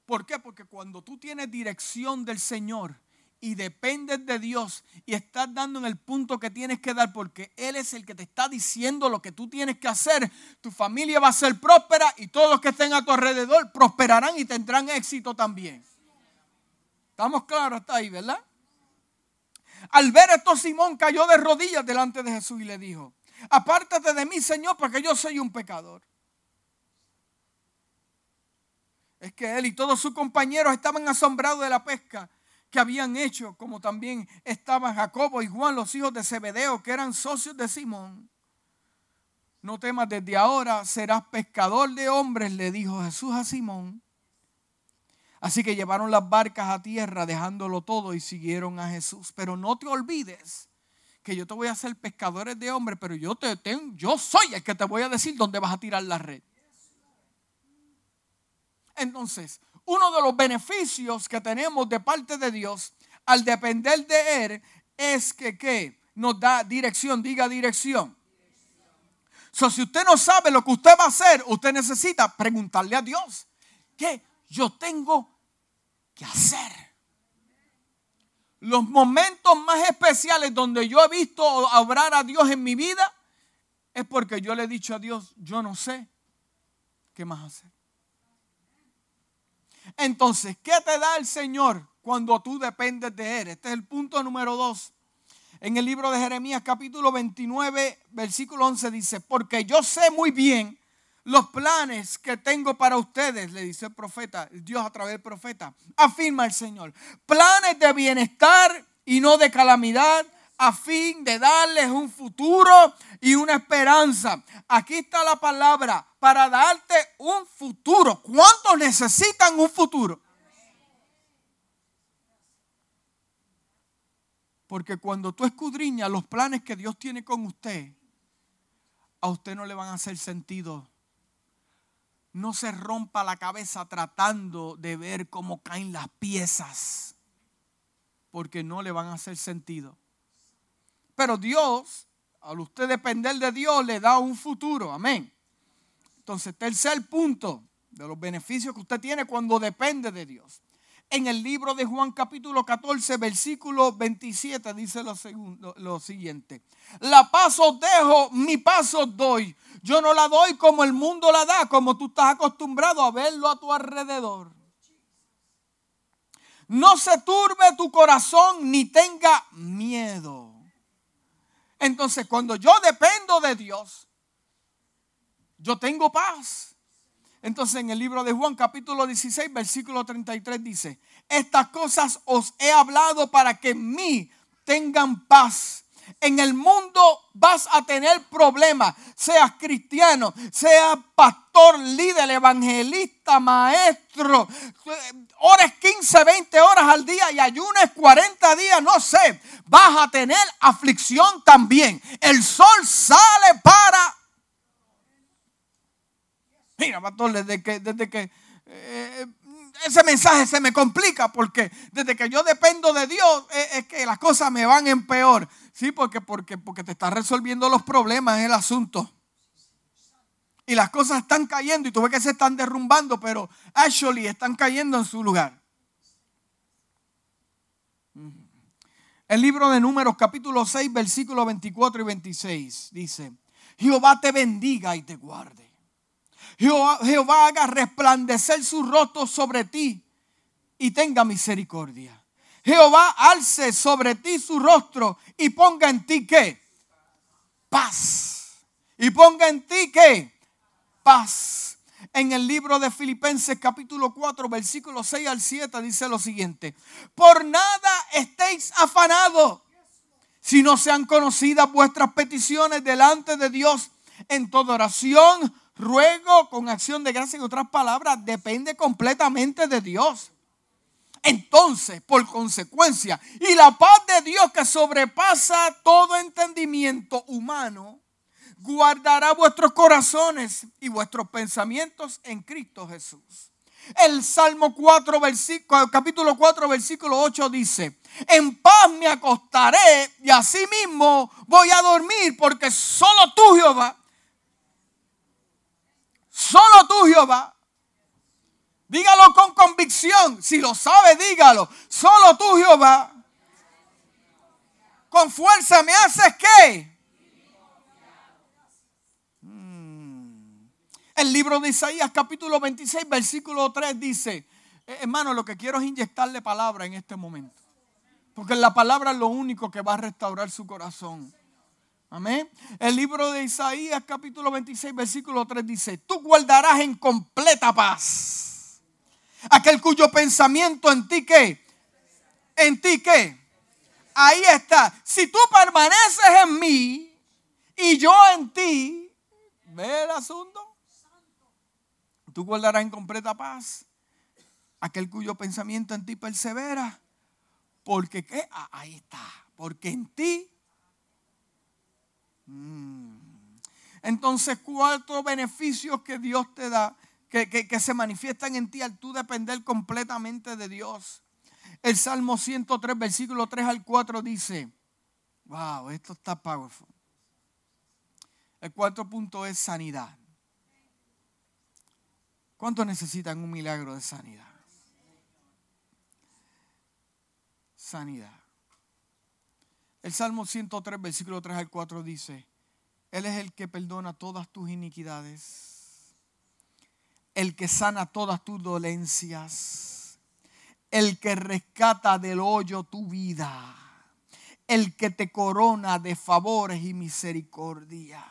¿Por qué? Porque cuando tú tienes dirección del Señor y dependes de Dios y estás dando en el punto que tienes que dar porque Él es el que te está diciendo lo que tú tienes que hacer, tu familia va a ser próspera y todos los que estén a tu alrededor prosperarán y tendrán éxito también. Estamos claros hasta ahí, ¿verdad? Al ver esto, Simón cayó de rodillas delante de Jesús y le dijo, apártate de mí, Señor, porque yo soy un pecador. Es que él y todos sus compañeros estaban asombrados de la pesca que habían hecho, como también estaban Jacobo y Juan, los hijos de Zebedeo, que eran socios de Simón. No temas, desde ahora serás pescador de hombres, le dijo Jesús a Simón. Así que llevaron las barcas a tierra, dejándolo todo y siguieron a Jesús. Pero no te olvides que yo te voy a hacer pescadores de hombres, pero yo, te, tengo, yo soy el que te voy a decir dónde vas a tirar la red. Entonces, uno de los beneficios que tenemos de parte de Dios al depender de Él es que ¿qué? nos da dirección, diga dirección. So, si usted no sabe lo que usted va a hacer, usted necesita preguntarle a Dios, ¿qué yo tengo que hacer? los momentos más especiales donde yo he visto obrar a Dios en mi vida es porque yo le he dicho a Dios, yo no sé qué más hacer. Entonces, ¿qué te da el Señor cuando tú dependes de Él? Este es el punto número dos. En el libro de Jeremías capítulo 29, versículo 11 dice, porque yo sé muy bien los planes que tengo para ustedes, le dice el profeta, Dios a través del profeta, afirma el Señor. Planes de bienestar y no de calamidad, a fin de darles un futuro y una esperanza. Aquí está la palabra, para darte un futuro. ¿Cuántos necesitan un futuro? Porque cuando tú escudriñas los planes que Dios tiene con usted, a usted no le van a hacer sentido no se rompa la cabeza tratando de ver cómo caen las piezas, porque no le van a hacer sentido. Pero Dios, al usted depender de Dios, le da un futuro. Amén. Entonces, tercer punto de los beneficios que usted tiene cuando depende de Dios. En el libro de Juan capítulo 14, versículo 27 dice lo, segundo, lo siguiente. La paz os dejo, mi paz os doy. Yo no la doy como el mundo la da, como tú estás acostumbrado a verlo a tu alrededor. No se turbe tu corazón ni tenga miedo. Entonces, cuando yo dependo de Dios, yo tengo paz. Entonces, en el libro de Juan, capítulo 16, versículo 33 dice: Estas cosas os he hablado para que en mí tengan paz en el mundo vas a tener problemas, seas cristiano, seas pastor, líder, evangelista, maestro, horas 15, 20 horas al día y ayunes 40 días, no sé, vas a tener aflicción también. El sol sale para... Mira, pastor, desde que, desde que eh, ese mensaje se me complica porque desde que yo dependo de Dios es, es que las cosas me van en peor. Sí, porque, porque, porque te está resolviendo los problemas el asunto. Y las cosas están cayendo y tú ves que se están derrumbando, pero actually están cayendo en su lugar. El libro de Números capítulo 6 versículos 24 y 26 dice, Jehová te bendiga y te guarde. Jehová, Jehová haga resplandecer su rostro sobre ti y tenga misericordia. Jehová alce sobre ti su rostro y ponga en ti qué? Paz. Y ponga en ti qué? Paz. En el libro de Filipenses capítulo 4 versículo 6 al 7 dice lo siguiente. Por nada estéis afanados si no sean conocidas vuestras peticiones delante de Dios en toda oración, ruego, con acción de gracia. En otras palabras, depende completamente de Dios. Entonces, por consecuencia, y la paz de Dios que sobrepasa todo entendimiento humano, guardará vuestros corazones y vuestros pensamientos en Cristo Jesús. El Salmo 4, versículo, capítulo 4, versículo 8 dice, en paz me acostaré y así mismo voy a dormir porque solo tú Jehová, solo tú Jehová, dígalo con convicción, si lo sabe dígalo, solo tú Jehová, con fuerza me haces qué? El libro de Isaías capítulo 26 versículo 3 dice, eh, hermano, lo que quiero es inyectarle palabra en este momento. Porque la palabra es lo único que va a restaurar su corazón. Amén. El libro de Isaías capítulo 26 versículo 3 dice, tú guardarás en completa paz aquel cuyo pensamiento en ti qué, en ti qué. Ahí está. Si tú permaneces en mí y yo en ti, ve el asunto. Tú guardarás en completa paz aquel cuyo pensamiento en ti persevera. Porque ¿qué? Ah, ahí está. Porque en ti. Mm. Entonces, cuatro beneficios que Dios te da, que, que, se manifiestan en ti al tú depender completamente de Dios. El Salmo 103, versículo 3 al 4 dice, wow, esto está powerful. El cuarto punto es sanidad. ¿Cuántos necesitan un milagro de sanidad? Sanidad. El Salmo 103, versículo 3 al 4 dice, Él es el que perdona todas tus iniquidades, el que sana todas tus dolencias, el que rescata del hoyo tu vida, el que te corona de favores y misericordia.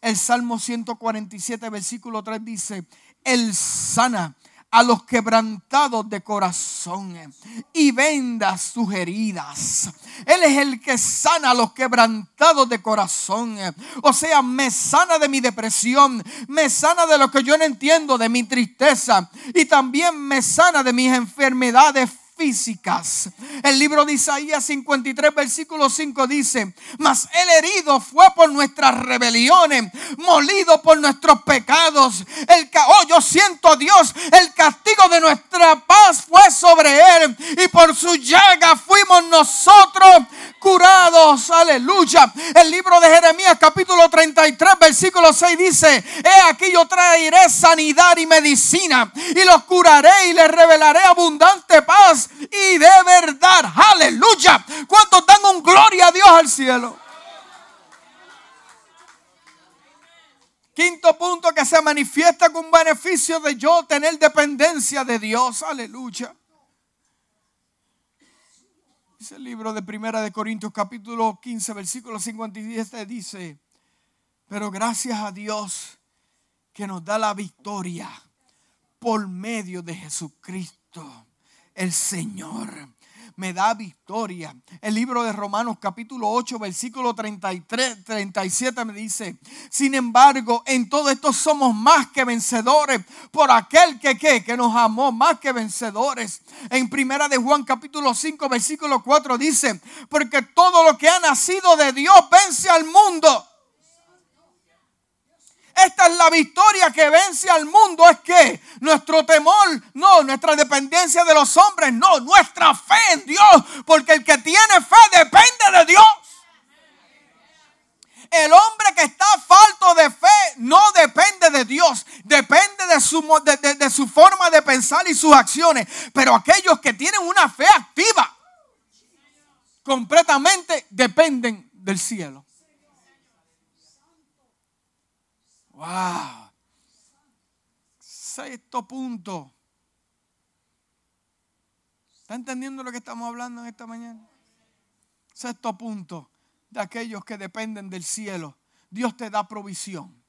El Salmo 147, versículo 3 dice, él sana a los quebrantados de corazón y venda sus heridas. Él es el que sana a los quebrantados de corazón. O sea, me sana de mi depresión, me sana de lo que yo no entiendo, de mi tristeza y también me sana de mis enfermedades físicas. El libro de Isaías 53, versículo 5 dice, mas el herido fue por nuestras rebeliones, molido por nuestros pecados. El oh, yo siento Dios, el castigo de nuestra paz fue sobre él y por su llaga fuimos nosotros curados. Aleluya. El libro de Jeremías capítulo 33 versículo 6 dice, he aquí yo traeré sanidad y medicina y los curaré y les revelaré abundante paz y de verdad. Aleluya. ¿Cuántos dan un gloria a Dios al cielo? Quinto punto que se manifiesta con beneficio de yo tener dependencia de Dios. Aleluya. Dice el libro de Primera de Corintios capítulo 15 versículo 57 dice, pero gracias a Dios que nos da la victoria por medio de Jesucristo, el Señor me da victoria. El libro de Romanos capítulo 8 versículo 33, 37 me dice, sin embargo, en todo esto somos más que vencedores por aquel que, que, que nos amó, más que vencedores. En primera de Juan capítulo 5 versículo 4 dice, porque todo lo que ha nacido de Dios vence al mundo. Esta es la victoria que vence al mundo. Es que nuestro temor, no, nuestra dependencia de los hombres, no, nuestra fe en Dios. Porque el que tiene fe depende de Dios. El hombre que está falto de fe no depende de Dios, depende de su, de su forma de pensar y sus acciones. Pero aquellos que tienen una fe activa, completamente dependen del cielo. Wow. Sexto punto. ¿Está entendiendo lo que estamos hablando en esta mañana? Sexto punto de aquellos que dependen del cielo. Dios te da provisión.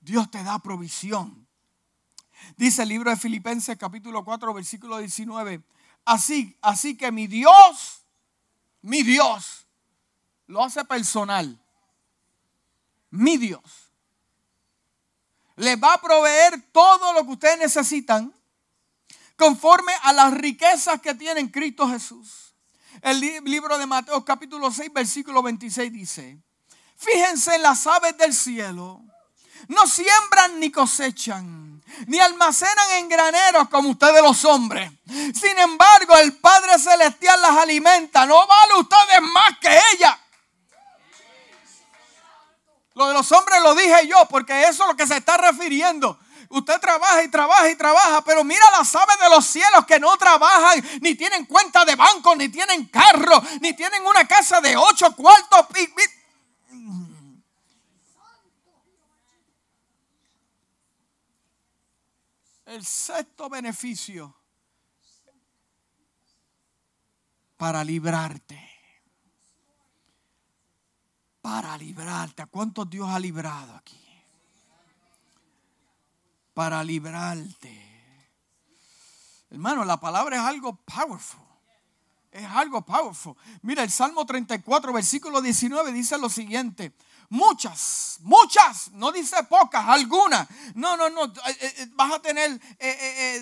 Dios te da provisión. Dice el libro de Filipenses capítulo 4 versículo 19. Así, así que mi Dios, mi Dios, lo hace personal mi Dios, les va a proveer todo lo que ustedes necesitan conforme a las riquezas que tiene en Cristo Jesús. El libro de Mateo capítulo 6 versículo 26 dice, Fíjense en las aves del cielo. No siembran ni cosechan, ni almacenan en graneros como ustedes los hombres. Sin embargo, el Padre Celestial las alimenta. No vale ustedes más que ella. Lo de los hombres lo dije yo, porque eso es lo que se está refiriendo. Usted trabaja y trabaja y trabaja, pero mira las aves de los cielos que no trabajan, ni tienen cuenta de banco, ni tienen carro, ni tienen una casa de ocho cuartos. El sexto beneficio para librarte. Para librarte. ¿A cuántos Dios ha librado aquí? para librarte. Hermano, la palabra es algo powerful. Es algo powerful. Mira, el Salmo 34, versículo 19 dice lo siguiente. Muchas, muchas, no dice pocas, algunas. No, no, no, eh, eh, eh, vas a tener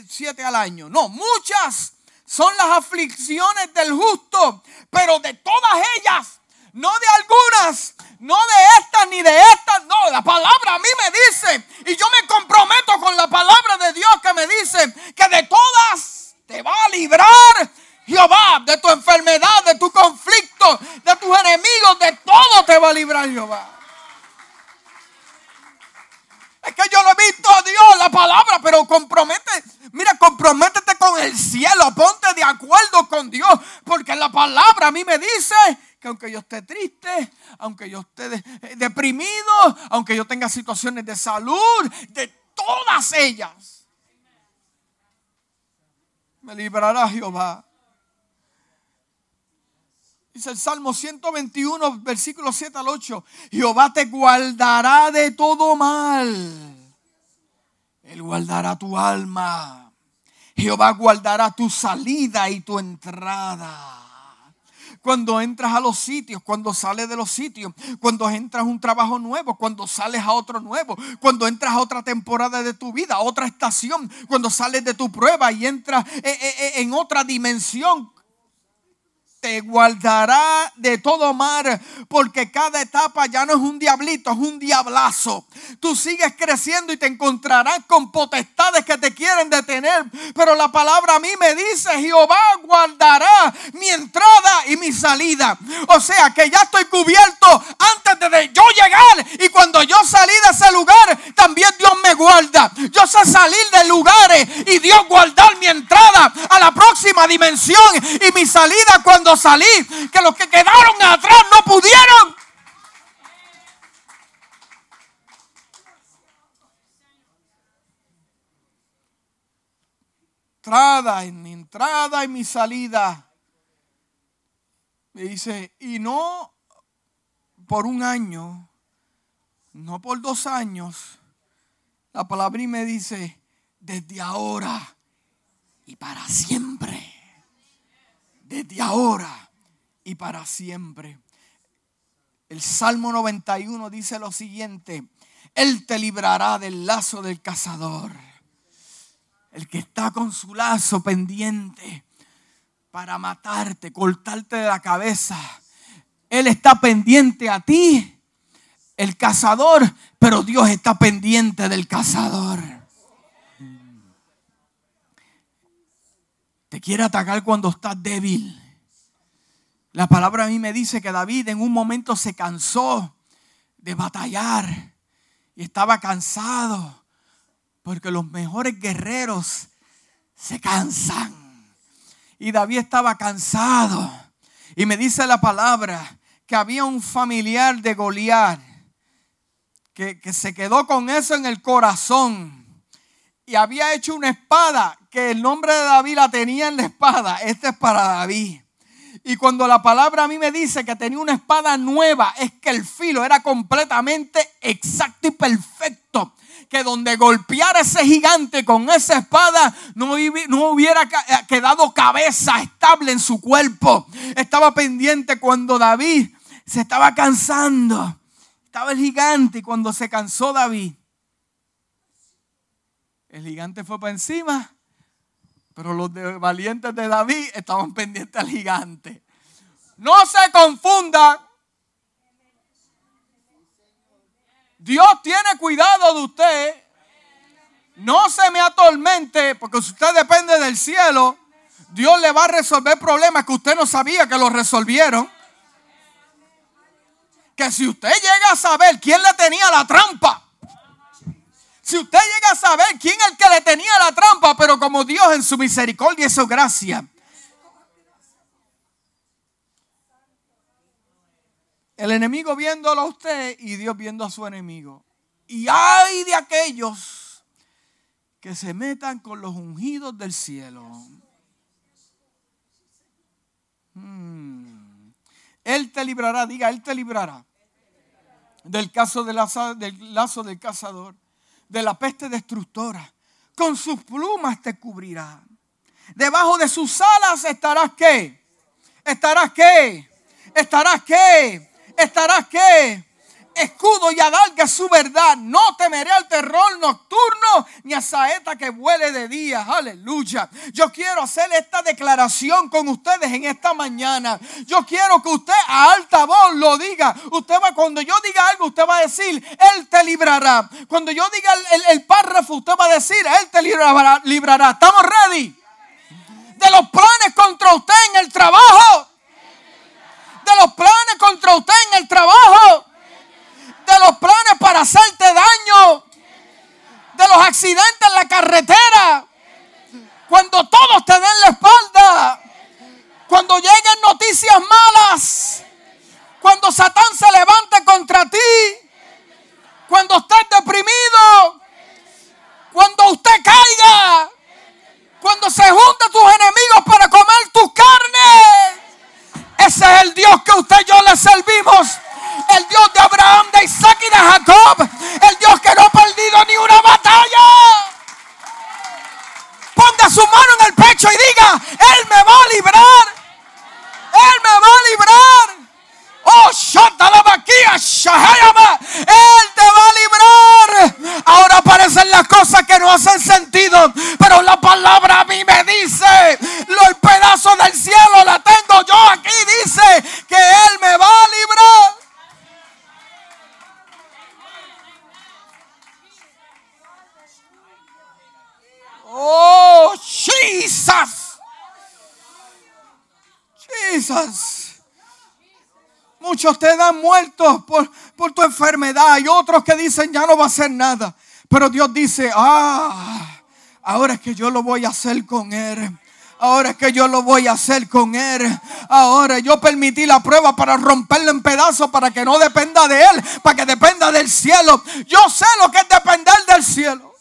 siete al año. No, muchas son las aflicciones del justo, pero de todas ellas no de algunas, no de estas ni de estas, no, la palabra a mí me dice, y yo me comprometo con la palabra de Dios que me dice que de todas te va a librar Jehová, de tu enfermedad, de tu conflicto, de tus enemigos, de todo te va a librar Jehová. Es que yo lo he visto a Dios, la palabra, pero compromete, mira, comprométete con el cielo, ponte de acuerdo con Dios, porque la palabra a mí me dice aunque yo esté triste, aunque yo esté eh, deprimido, aunque yo tenga situaciones de salud, de todas ellas, me librará Jehová. Dice el Salmo 121, versículo 7 al 8. Jehová te guardará de todo mal. Él guardará tu alma. Jehová guardará tu salida y tu entrada cuando entras a los sitios, cuando sales de los sitios, cuando entras a un trabajo nuevo, cuando sales a otro nuevo, cuando entras a otra temporada de tu vida, a otra estación, cuando sales de tu prueba y entras eh, eh, eh, en otra dimensión guardará de todo mal, porque cada etapa ya no es un diablito, es un diablazo. Tú sigues creciendo y te encontrarás con potestades que te quieren detener, pero la palabra a mí me dice, Jehová guardará mi entrada y mi salida. O sea que ya estoy cubierto antes de yo llegar y cuando yo salí de ese lugar, también Dios me guarda. Yo sé salir de lugares y Dios guardar mi entrada a la próxima dimensión y mi salida cuando salí, que los que quedaron atrás no pudieron. Entrada en mi entrada y mi salida. Me dice, y no por un año, no por dos años. La palabra me dice, desde ahora y para siempre desde ahora y para siempre. El Salmo 91 dice lo siguiente, Él te librará del lazo del cazador. El que está con su lazo pendiente para matarte, cortarte de la cabeza. Él está pendiente a ti, el cazador, pero Dios está pendiente del cazador. Quiere atacar cuando estás débil. La palabra a mí me dice que David en un momento se cansó de batallar y estaba cansado porque los mejores guerreros se cansan. Y David estaba cansado. Y me dice la palabra que había un familiar de Goliat que, que se quedó con eso en el corazón y había hecho una espada que el nombre de David la tenía en la espada. Esta es para David. Y cuando la palabra a mí me dice que tenía una espada nueva, es que el filo era completamente exacto y perfecto. Que donde golpeara ese gigante con esa espada no, hubiera eh, quedado cabeza estable en su cuerpo. Estaba pendiente cuando David se estaba cansando. Estaba el gigante y cuando se cansó David, el gigante fue para encima, pero los valientes de David estaban pendientes al gigante. No se confunda. Dios tiene cuidado de usted. No se me atormente, porque si usted depende del cielo, Dios le va a resolver problemas que usted no sabía que los resolvieron. Que si usted llega a saber quién le tenía la trampa, si usted llega a saber quién es el que le tenía la trampa, pero como Dios en su misericordia y su gracia, el enemigo viéndolo a usted y Dios viendo a su enemigo. Y hay de aquellos que se metan con los ungidos del cielo. Hmm. Él te librará, diga, Él te librará del caso del lazo del cazador de la peste destructora. Con sus plumas te cubrirá. Debajo de sus alas estarás qué? Estarás qué? Estarás qué? Estarás qué? Escudo y adalga su verdad. No temeré al terror nocturno ni a saeta que vuele de día. Aleluya. Yo quiero hacer esta declaración con ustedes en esta mañana. Yo quiero que usted a alta voz lo diga. Usted va, cuando yo diga algo, usted va a decir, Él te librará. Cuando yo diga el, párrafo, usted va a decir, Él te librará. librará. ¿Estamos ready? De los planes contra usted en el trabajo. De los planes contra usted en el trabajo de los planes para hacerte daño, de los accidentes en la carretera, cuando todos te den la espalda, cuando lleguen noticias otros que dicen ya no va a hacer nada. Pero Dios dice, ah, ahora es que yo lo voy a hacer con él. Ahora es que yo lo voy a hacer con él. Ahora yo permití la prueba para romperlo en pedazos para que no dependa de él, para que dependa del cielo. Yo sé lo que es depender del cielo.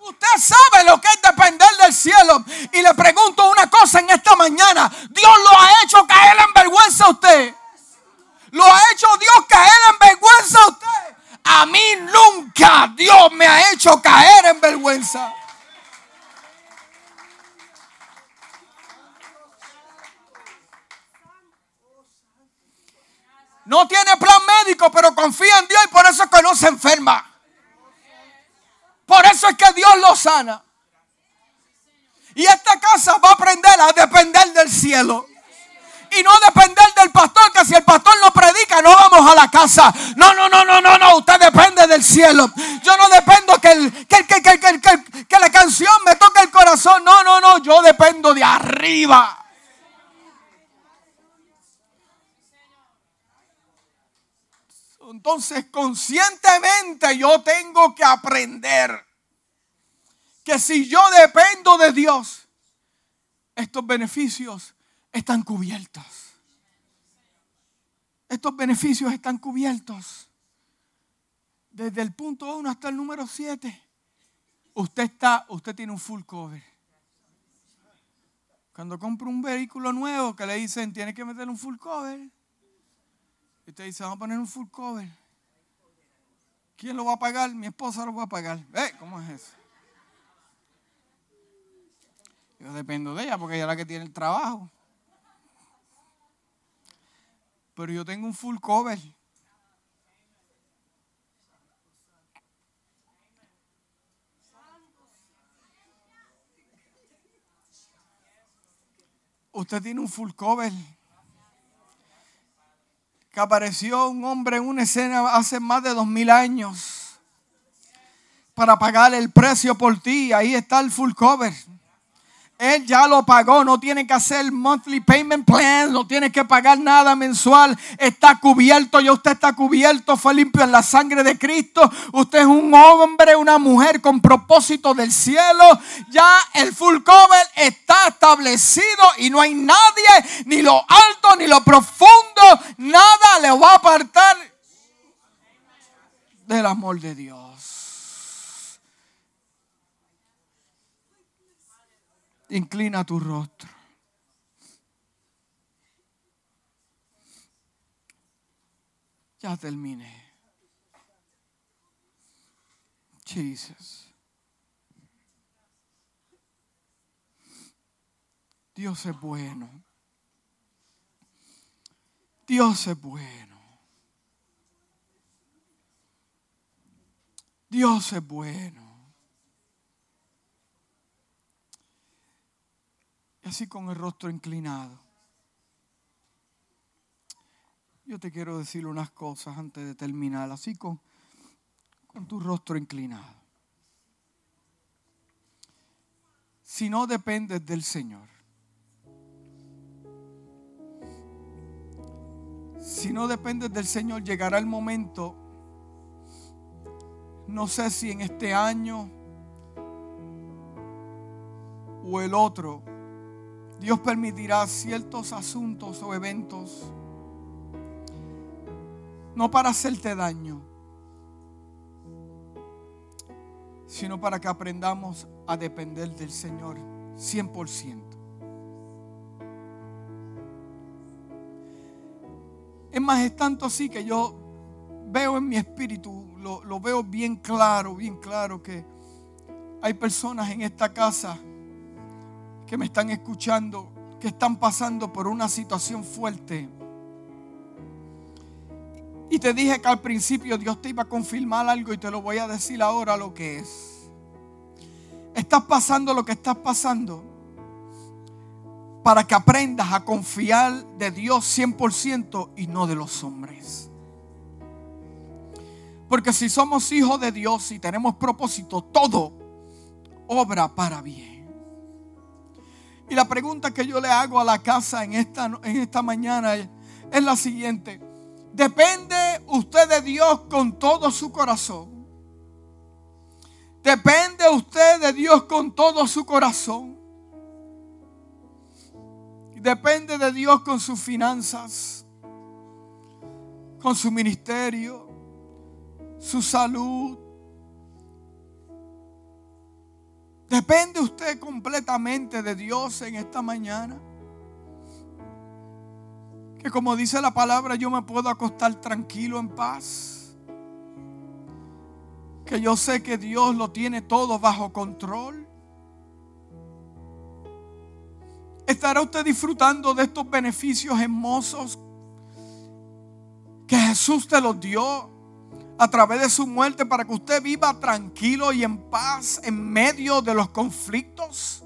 Usted sabe lo que es depender del cielo. Y le pregunto una cosa en esta mañana. Dios lo ha hecho caer en vergüenza a usted. Lo ha hecho Dios caer en vergüenza usted. A mí nunca Dios me ha hecho caer en vergüenza. No tiene plan médico, pero confía en Dios y por eso es que no se enferma. Por eso es que Dios lo sana. Y esta casa va a aprender a depender del cielo. Y no depender del pastor, que si el pastor no predica, no vamos a la casa. No, no, no, no, no, no. Usted depende del cielo. Yo no dependo que, el, que, que, que, que la canción me toque el corazón. No, no, no. Yo dependo de arriba. Entonces, conscientemente yo tengo que aprender que si yo dependo de Dios, estos beneficios están cubiertos. Estos beneficios están cubiertos. Desde el punto 1 hasta el número 7. Usted está, usted tiene un full cover. Cuando compra un vehículo nuevo que le dicen, tiene que meter un full cover. Y usted dice, vamos a poner un full cover. ¿Quién lo va a pagar? Mi esposa lo va a pagar. ¿Eh? ¿Cómo es eso? Yo dependo de ella porque ella es la que tiene el trabajo. Pero yo tengo un full cover. Usted tiene un full cover que apareció un hombre en una escena hace más de dos mil años para pagar el precio por ti. Ahí está el full cover. Él ya lo pagó, no tiene que hacer monthly payment plan, no tiene que pagar nada mensual, está cubierto, ya usted está cubierto, fue limpio en la sangre de Cristo, usted es un hombre, una mujer con propósito del cielo, ya el full cover está establecido y no hay nadie, ni lo alto, ni lo profundo, nada le va a apartar del amor de Dios. Inclina tu rostro. Ya terminé. Jesus. Dios es bueno. Dios es bueno. Dios es bueno. Así con el rostro inclinado. Yo te quiero decir unas cosas antes de terminar, así con, con tu rostro inclinado. Si no dependes del Señor, si no dependes del Señor, llegará el momento, no sé si en este año o el otro, Dios permitirá ciertos asuntos o eventos, no para hacerte daño, sino para que aprendamos a depender del Señor 100%. Es más, es tanto así que yo veo en mi espíritu, lo, lo veo bien claro, bien claro que hay personas en esta casa que me están escuchando, que están pasando por una situación fuerte. Y te dije que al principio Dios te iba a confirmar algo y te lo voy a decir ahora lo que es. Estás pasando lo que estás pasando para que aprendas a confiar de Dios 100% y no de los hombres. Porque si somos hijos de Dios y tenemos propósito, todo obra para bien. Y la pregunta que yo le hago a la casa en esta, en esta mañana es, la siguiente. ¿Depende usted de Dios con todo su corazón? ¿Depende usted de Dios con todo su corazón? Depende de Dios con sus finanzas, con su ministerio, su salud, ¿Depende usted completamente de Dios en esta mañana? Que como dice la palabra, yo me puedo acostar tranquilo en paz. Que yo sé que Dios lo tiene todo bajo control. ¿Estará usted disfrutando de estos beneficios hermosos que Jesús te los dio? A través de su muerte para que usted viva tranquilo y en paz en medio de los conflictos?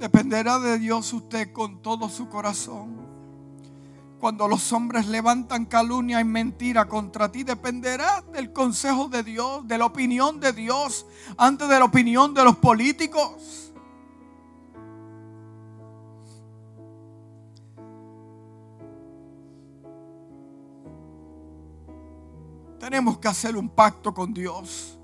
Dependerá de Dios usted con todo su corazón. Cuando los hombres levantan calumnia y mentira contra ti, dependerá del consejo de Dios, de la opinión de Dios, antes de la opinión de los políticos. Tenemos que hacer un pacto con Dios.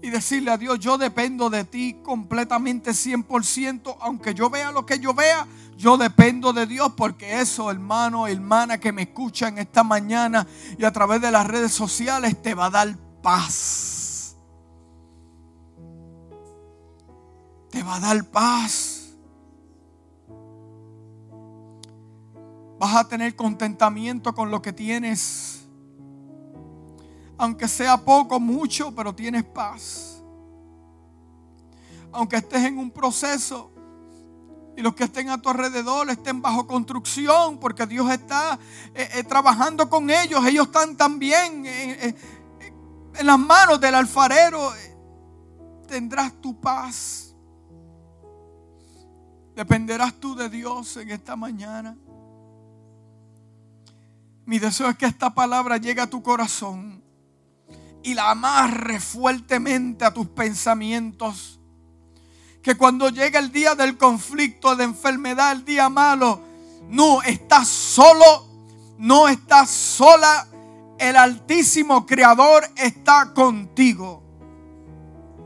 Y decirle a Dios, yo dependo de ti completamente 100%, aunque yo vea lo que yo vea, yo dependo de Dios porque eso, hermano, hermana que me escuchan esta mañana y a través de las redes sociales te va a dar paz. Te va a dar paz. Vas a tener contentamiento con lo que tienes aunque sea poco, mucho, pero tienes paz. Aunque estés en un proceso y los que estén a tu alrededor estén bajo construcción, porque Dios está eh, eh, trabajando con ellos, ellos están también eh, en las manos del alfarero, tendrás tu paz ¿Dependerás tú de Dios en esta mañana? Mi deseo es que esta palabra llegue a tu corazón y la amarre fuertemente a tus pensamientos. Que cuando llegue el día del conflicto, de enfermedad, el día malo, no estás solo, no estás sola. El Altísimo Creador está contigo.